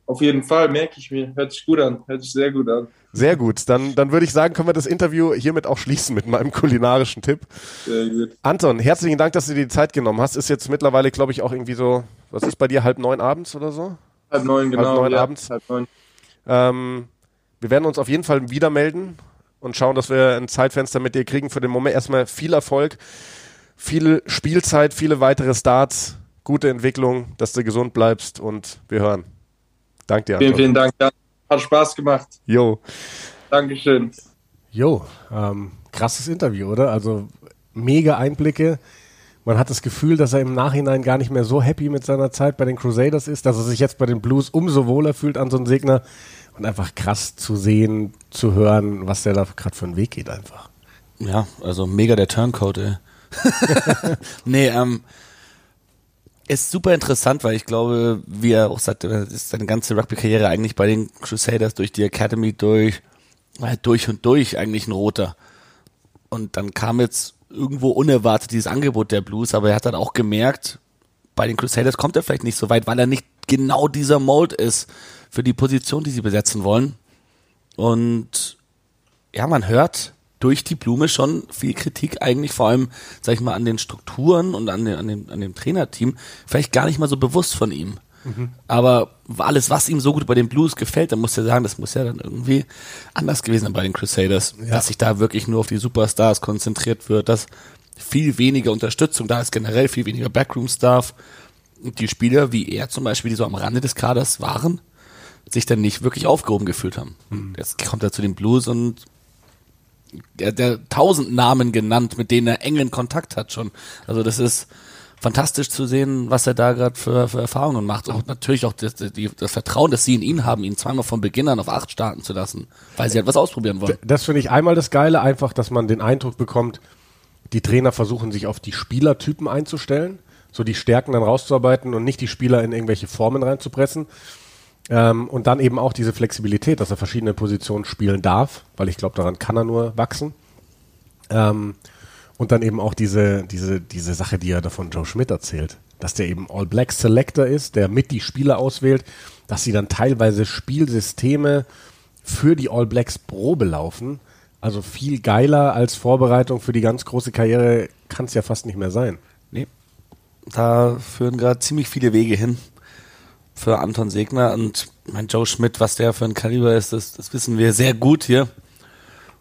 Auf jeden Fall, merke ich mir. Hört sich gut an. Hört sich sehr gut an. Sehr gut. Dann, dann würde ich sagen, können wir das Interview hiermit auch schließen mit meinem kulinarischen Tipp. Sehr gut. Anton, herzlichen Dank, dass du dir die Zeit genommen hast. Ist jetzt mittlerweile, glaube ich, auch irgendwie so, was ist bei dir, halb neun abends oder so? Halb neun, genau. neun ja, abends. Halb neun. Ähm, wir werden uns auf jeden Fall wieder melden und schauen, dass wir ein Zeitfenster mit dir kriegen. Für den Moment erstmal viel Erfolg, viel Spielzeit, viele weitere Starts, gute Entwicklung, dass du gesund bleibst und wir hören. Danke dir, Vielen, Anton. vielen Dank. Ja, hat Spaß gemacht. Jo. Dankeschön. Jo, ähm, krasses Interview, oder? Also mega Einblicke. Man hat das Gefühl, dass er im Nachhinein gar nicht mehr so happy mit seiner Zeit bei den Crusaders ist, dass er sich jetzt bei den Blues umso wohler fühlt an so einen Segner. Und einfach krass zu sehen, zu hören, was der da gerade für einen Weg geht einfach. Ja, also mega der Turncoat, ey. nee, ähm, ist super interessant, weil ich glaube, wie er auch sagte, ist seine ganze Rugby-Karriere eigentlich bei den Crusaders durch die Academy durch, war durch und durch eigentlich ein Roter. Und dann kam jetzt irgendwo unerwartet dieses Angebot der Blues, aber er hat dann auch gemerkt, bei den Crusaders kommt er vielleicht nicht so weit, weil er nicht genau dieser Mold ist für die Position, die sie besetzen wollen. Und ja, man hört durch die Blume schon viel Kritik eigentlich vor allem, sag ich mal, an den Strukturen und an, den, an, dem, an dem Trainerteam, vielleicht gar nicht mal so bewusst von ihm. Aber alles, was ihm so gut bei den Blues gefällt, dann muss er sagen, das muss ja dann irgendwie anders gewesen sein bei den Crusaders, dass sich da wirklich nur auf die Superstars konzentriert wird, dass viel weniger Unterstützung da ist, generell viel weniger Backroom-Staff. Die Spieler, wie er zum Beispiel, die so am Rande des Kaders waren, sich dann nicht wirklich aufgehoben gefühlt haben. Jetzt kommt er zu den Blues und der, der tausend Namen genannt, mit denen er engen Kontakt hat schon. Also das ist fantastisch zu sehen, was er da gerade für, für Erfahrungen macht. Und natürlich auch das, die, das Vertrauen, das sie in ihn haben, ihn zweimal von Beginn an auf acht starten zu lassen, weil sie halt was ausprobieren wollen. Das finde ich einmal das Geile, einfach, dass man den Eindruck bekommt, die Trainer versuchen sich auf die Spielertypen einzustellen, so die Stärken dann rauszuarbeiten und nicht die Spieler in irgendwelche Formen reinzupressen. Ähm, und dann eben auch diese Flexibilität, dass er verschiedene Positionen spielen darf, weil ich glaube, daran kann er nur wachsen. Ähm, und dann eben auch diese, diese, diese Sache, die er da von Joe Schmidt erzählt, dass der eben All Black Selector ist, der mit die Spieler auswählt, dass sie dann teilweise Spielsysteme für die All Blacks Probe laufen. Also viel geiler als Vorbereitung für die ganz große Karriere kann es ja fast nicht mehr sein. Nee. Da führen gerade ziemlich viele Wege hin für Anton Segner und mein Joe Schmidt, was der für ein Kaliber ist, das, das wissen wir sehr gut hier.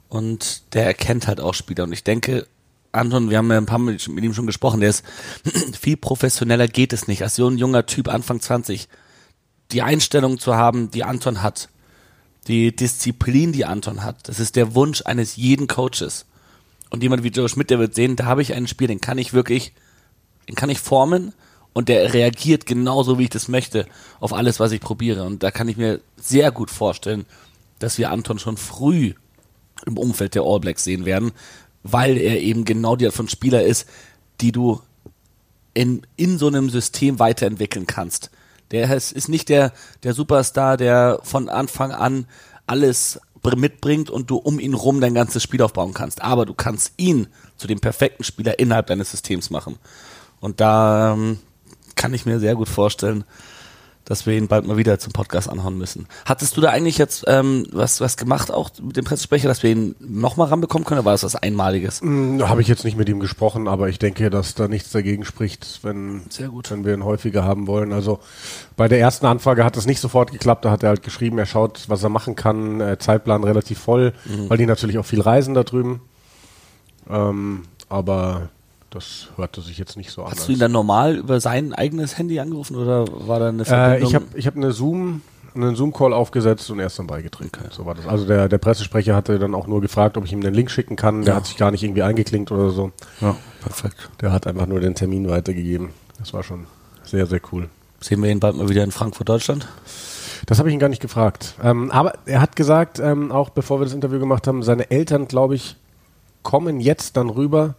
Und der erkennt halt auch Spieler. Und ich denke, Anton, wir haben ja ein paar Mal mit ihm schon gesprochen, der ist viel professioneller geht es nicht. Als so ein junger Typ, Anfang 20, die Einstellung zu haben, die Anton hat, die Disziplin, die Anton hat, das ist der Wunsch eines jeden Coaches. Und jemand wie Joe Schmidt, der wird sehen, da habe ich einen Spiel, den kann ich wirklich, den kann ich formen und der reagiert genauso, wie ich das möchte, auf alles, was ich probiere. Und da kann ich mir sehr gut vorstellen, dass wir Anton schon früh im Umfeld der All Blacks sehen werden, weil er eben genau die Art von Spieler ist, die du in, in so einem System weiterentwickeln kannst. Der ist, ist nicht der, der Superstar, der von Anfang an alles br- mitbringt und du um ihn rum dein ganzes Spiel aufbauen kannst. Aber du kannst ihn zu dem perfekten Spieler innerhalb deines Systems machen. Und da ähm, kann ich mir sehr gut vorstellen, dass wir ihn bald mal wieder zum Podcast anhauen müssen. Hattest du da eigentlich jetzt ähm, was, was gemacht, auch mit dem Pressesprecher, dass wir ihn nochmal ranbekommen können, oder war das was Einmaliges? Hm, Habe ich jetzt nicht mit ihm gesprochen, aber ich denke, dass da nichts dagegen spricht, wenn, Sehr gut. wenn wir ihn häufiger haben wollen. Also bei der ersten Anfrage hat es nicht sofort geklappt. Da hat er halt geschrieben, er schaut, was er machen kann. Äh, Zeitplan relativ voll, weil die natürlich auch viel reisen da drüben. Ähm, aber das hörte sich jetzt nicht so an. Hast du ihn dann normal über sein eigenes Handy angerufen oder war da eine Äh, Verbindung? ich habe ich hab eine Zoom, einen Zoom-Call aufgesetzt und er ist dann beigetreten. So war das. Also der, der Pressesprecher hatte dann auch nur gefragt, ob ich ihm den Link schicken kann. Der hat sich gar nicht irgendwie eingeklinkt oder so. ja, perfekt. Der hat einfach nur den Termin weitergegeben. Das war schon sehr, sehr cool. Sehen wir ihn bald mal wieder in Frankfurt, Deutschland? Das habe ich ihn gar nicht gefragt. Ähm, aber er hat gesagt, ähm, auch bevor wir das Interview gemacht haben, seine Eltern, glaube ich, kommen jetzt dann rüber.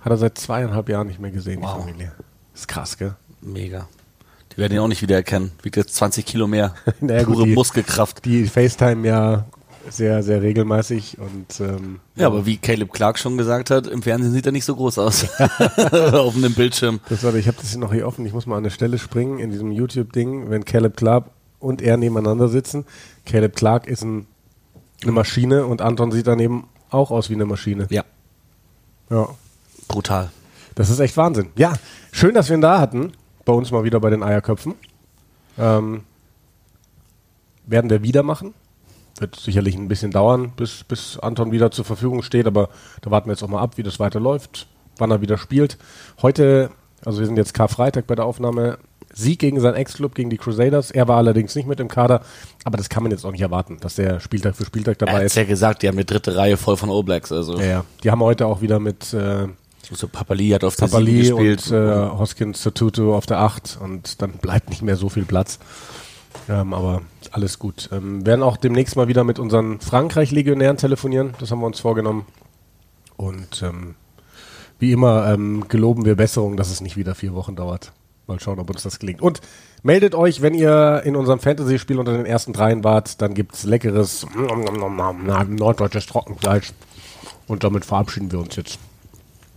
Hat er seit zweieinhalb Jahren nicht mehr gesehen, Wow. die Familie. ist krass, gell? Mega. Die werden ihn auch nicht wiedererkennen. Wiegt jetzt 20 Kilo mehr. Naja, gut, Pure die- Muskelkraft. Die FaceTime ja sehr, sehr regelmäßig und ähm, Ja, aber wie Caleb Clark schon gesagt hat, im Fernsehen sieht er nicht so groß aus. Auf dem Bildschirm. Das war, ich habe das hier noch hier offen. Ich muss mal an eine Stelle springen in diesem YouTube-Ding, wenn Caleb Clark und er nebeneinander sitzen. Caleb Clark ist ein, eine Maschine und Anton sieht daneben auch aus wie eine Maschine. Ja, Ja, brutal. das ist echt Wahnsinn. Ja, schön, dass wir ihn da hatten. Bei uns mal wieder bei den Eierköpfen. Ähm, werden wir wieder machen. Wird sicherlich ein bisschen dauern, bis, bis Anton wieder zur Verfügung steht, aber da warten wir jetzt auch mal ab, wie das weiterläuft, wann er wieder spielt. Heute, also wir sind jetzt Karfreitag bei der Aufnahme, Sieg gegen seinen Ex-Club, gegen die Crusaders. Er war allerdings nicht mit im Kader, aber das kann man jetzt auch nicht erwarten, dass der Spieltag für Spieltag Er dabei hat ist. ja gesagt, die haben eine dritte Reihe voll von All-Blacks. Also Ja, ja. Die haben heute auch wieder mit äh, so Papali hat auf der Papali gespielt. und äh, Hoskins Sotutu auf der 8 und dann bleibt nicht mehr so viel Platz. Ähm, aber alles gut. Ähm, werden auch demnächst mal wieder mit unseren Frankreich-Legionären telefonieren. Das haben wir uns vorgenommen. Und ähm, wie immer ähm, geloben wir Besserung, dass es nicht wieder vier Wochen dauert. Mal schauen, ob uns das gelingt. Und meldet euch, wenn ihr in unserem Fantasy-Spiel unter den ersten dreien wart, dann gibt's leckeres norddeutsches Trockenfleisch. Und damit verabschieden wir uns jetzt.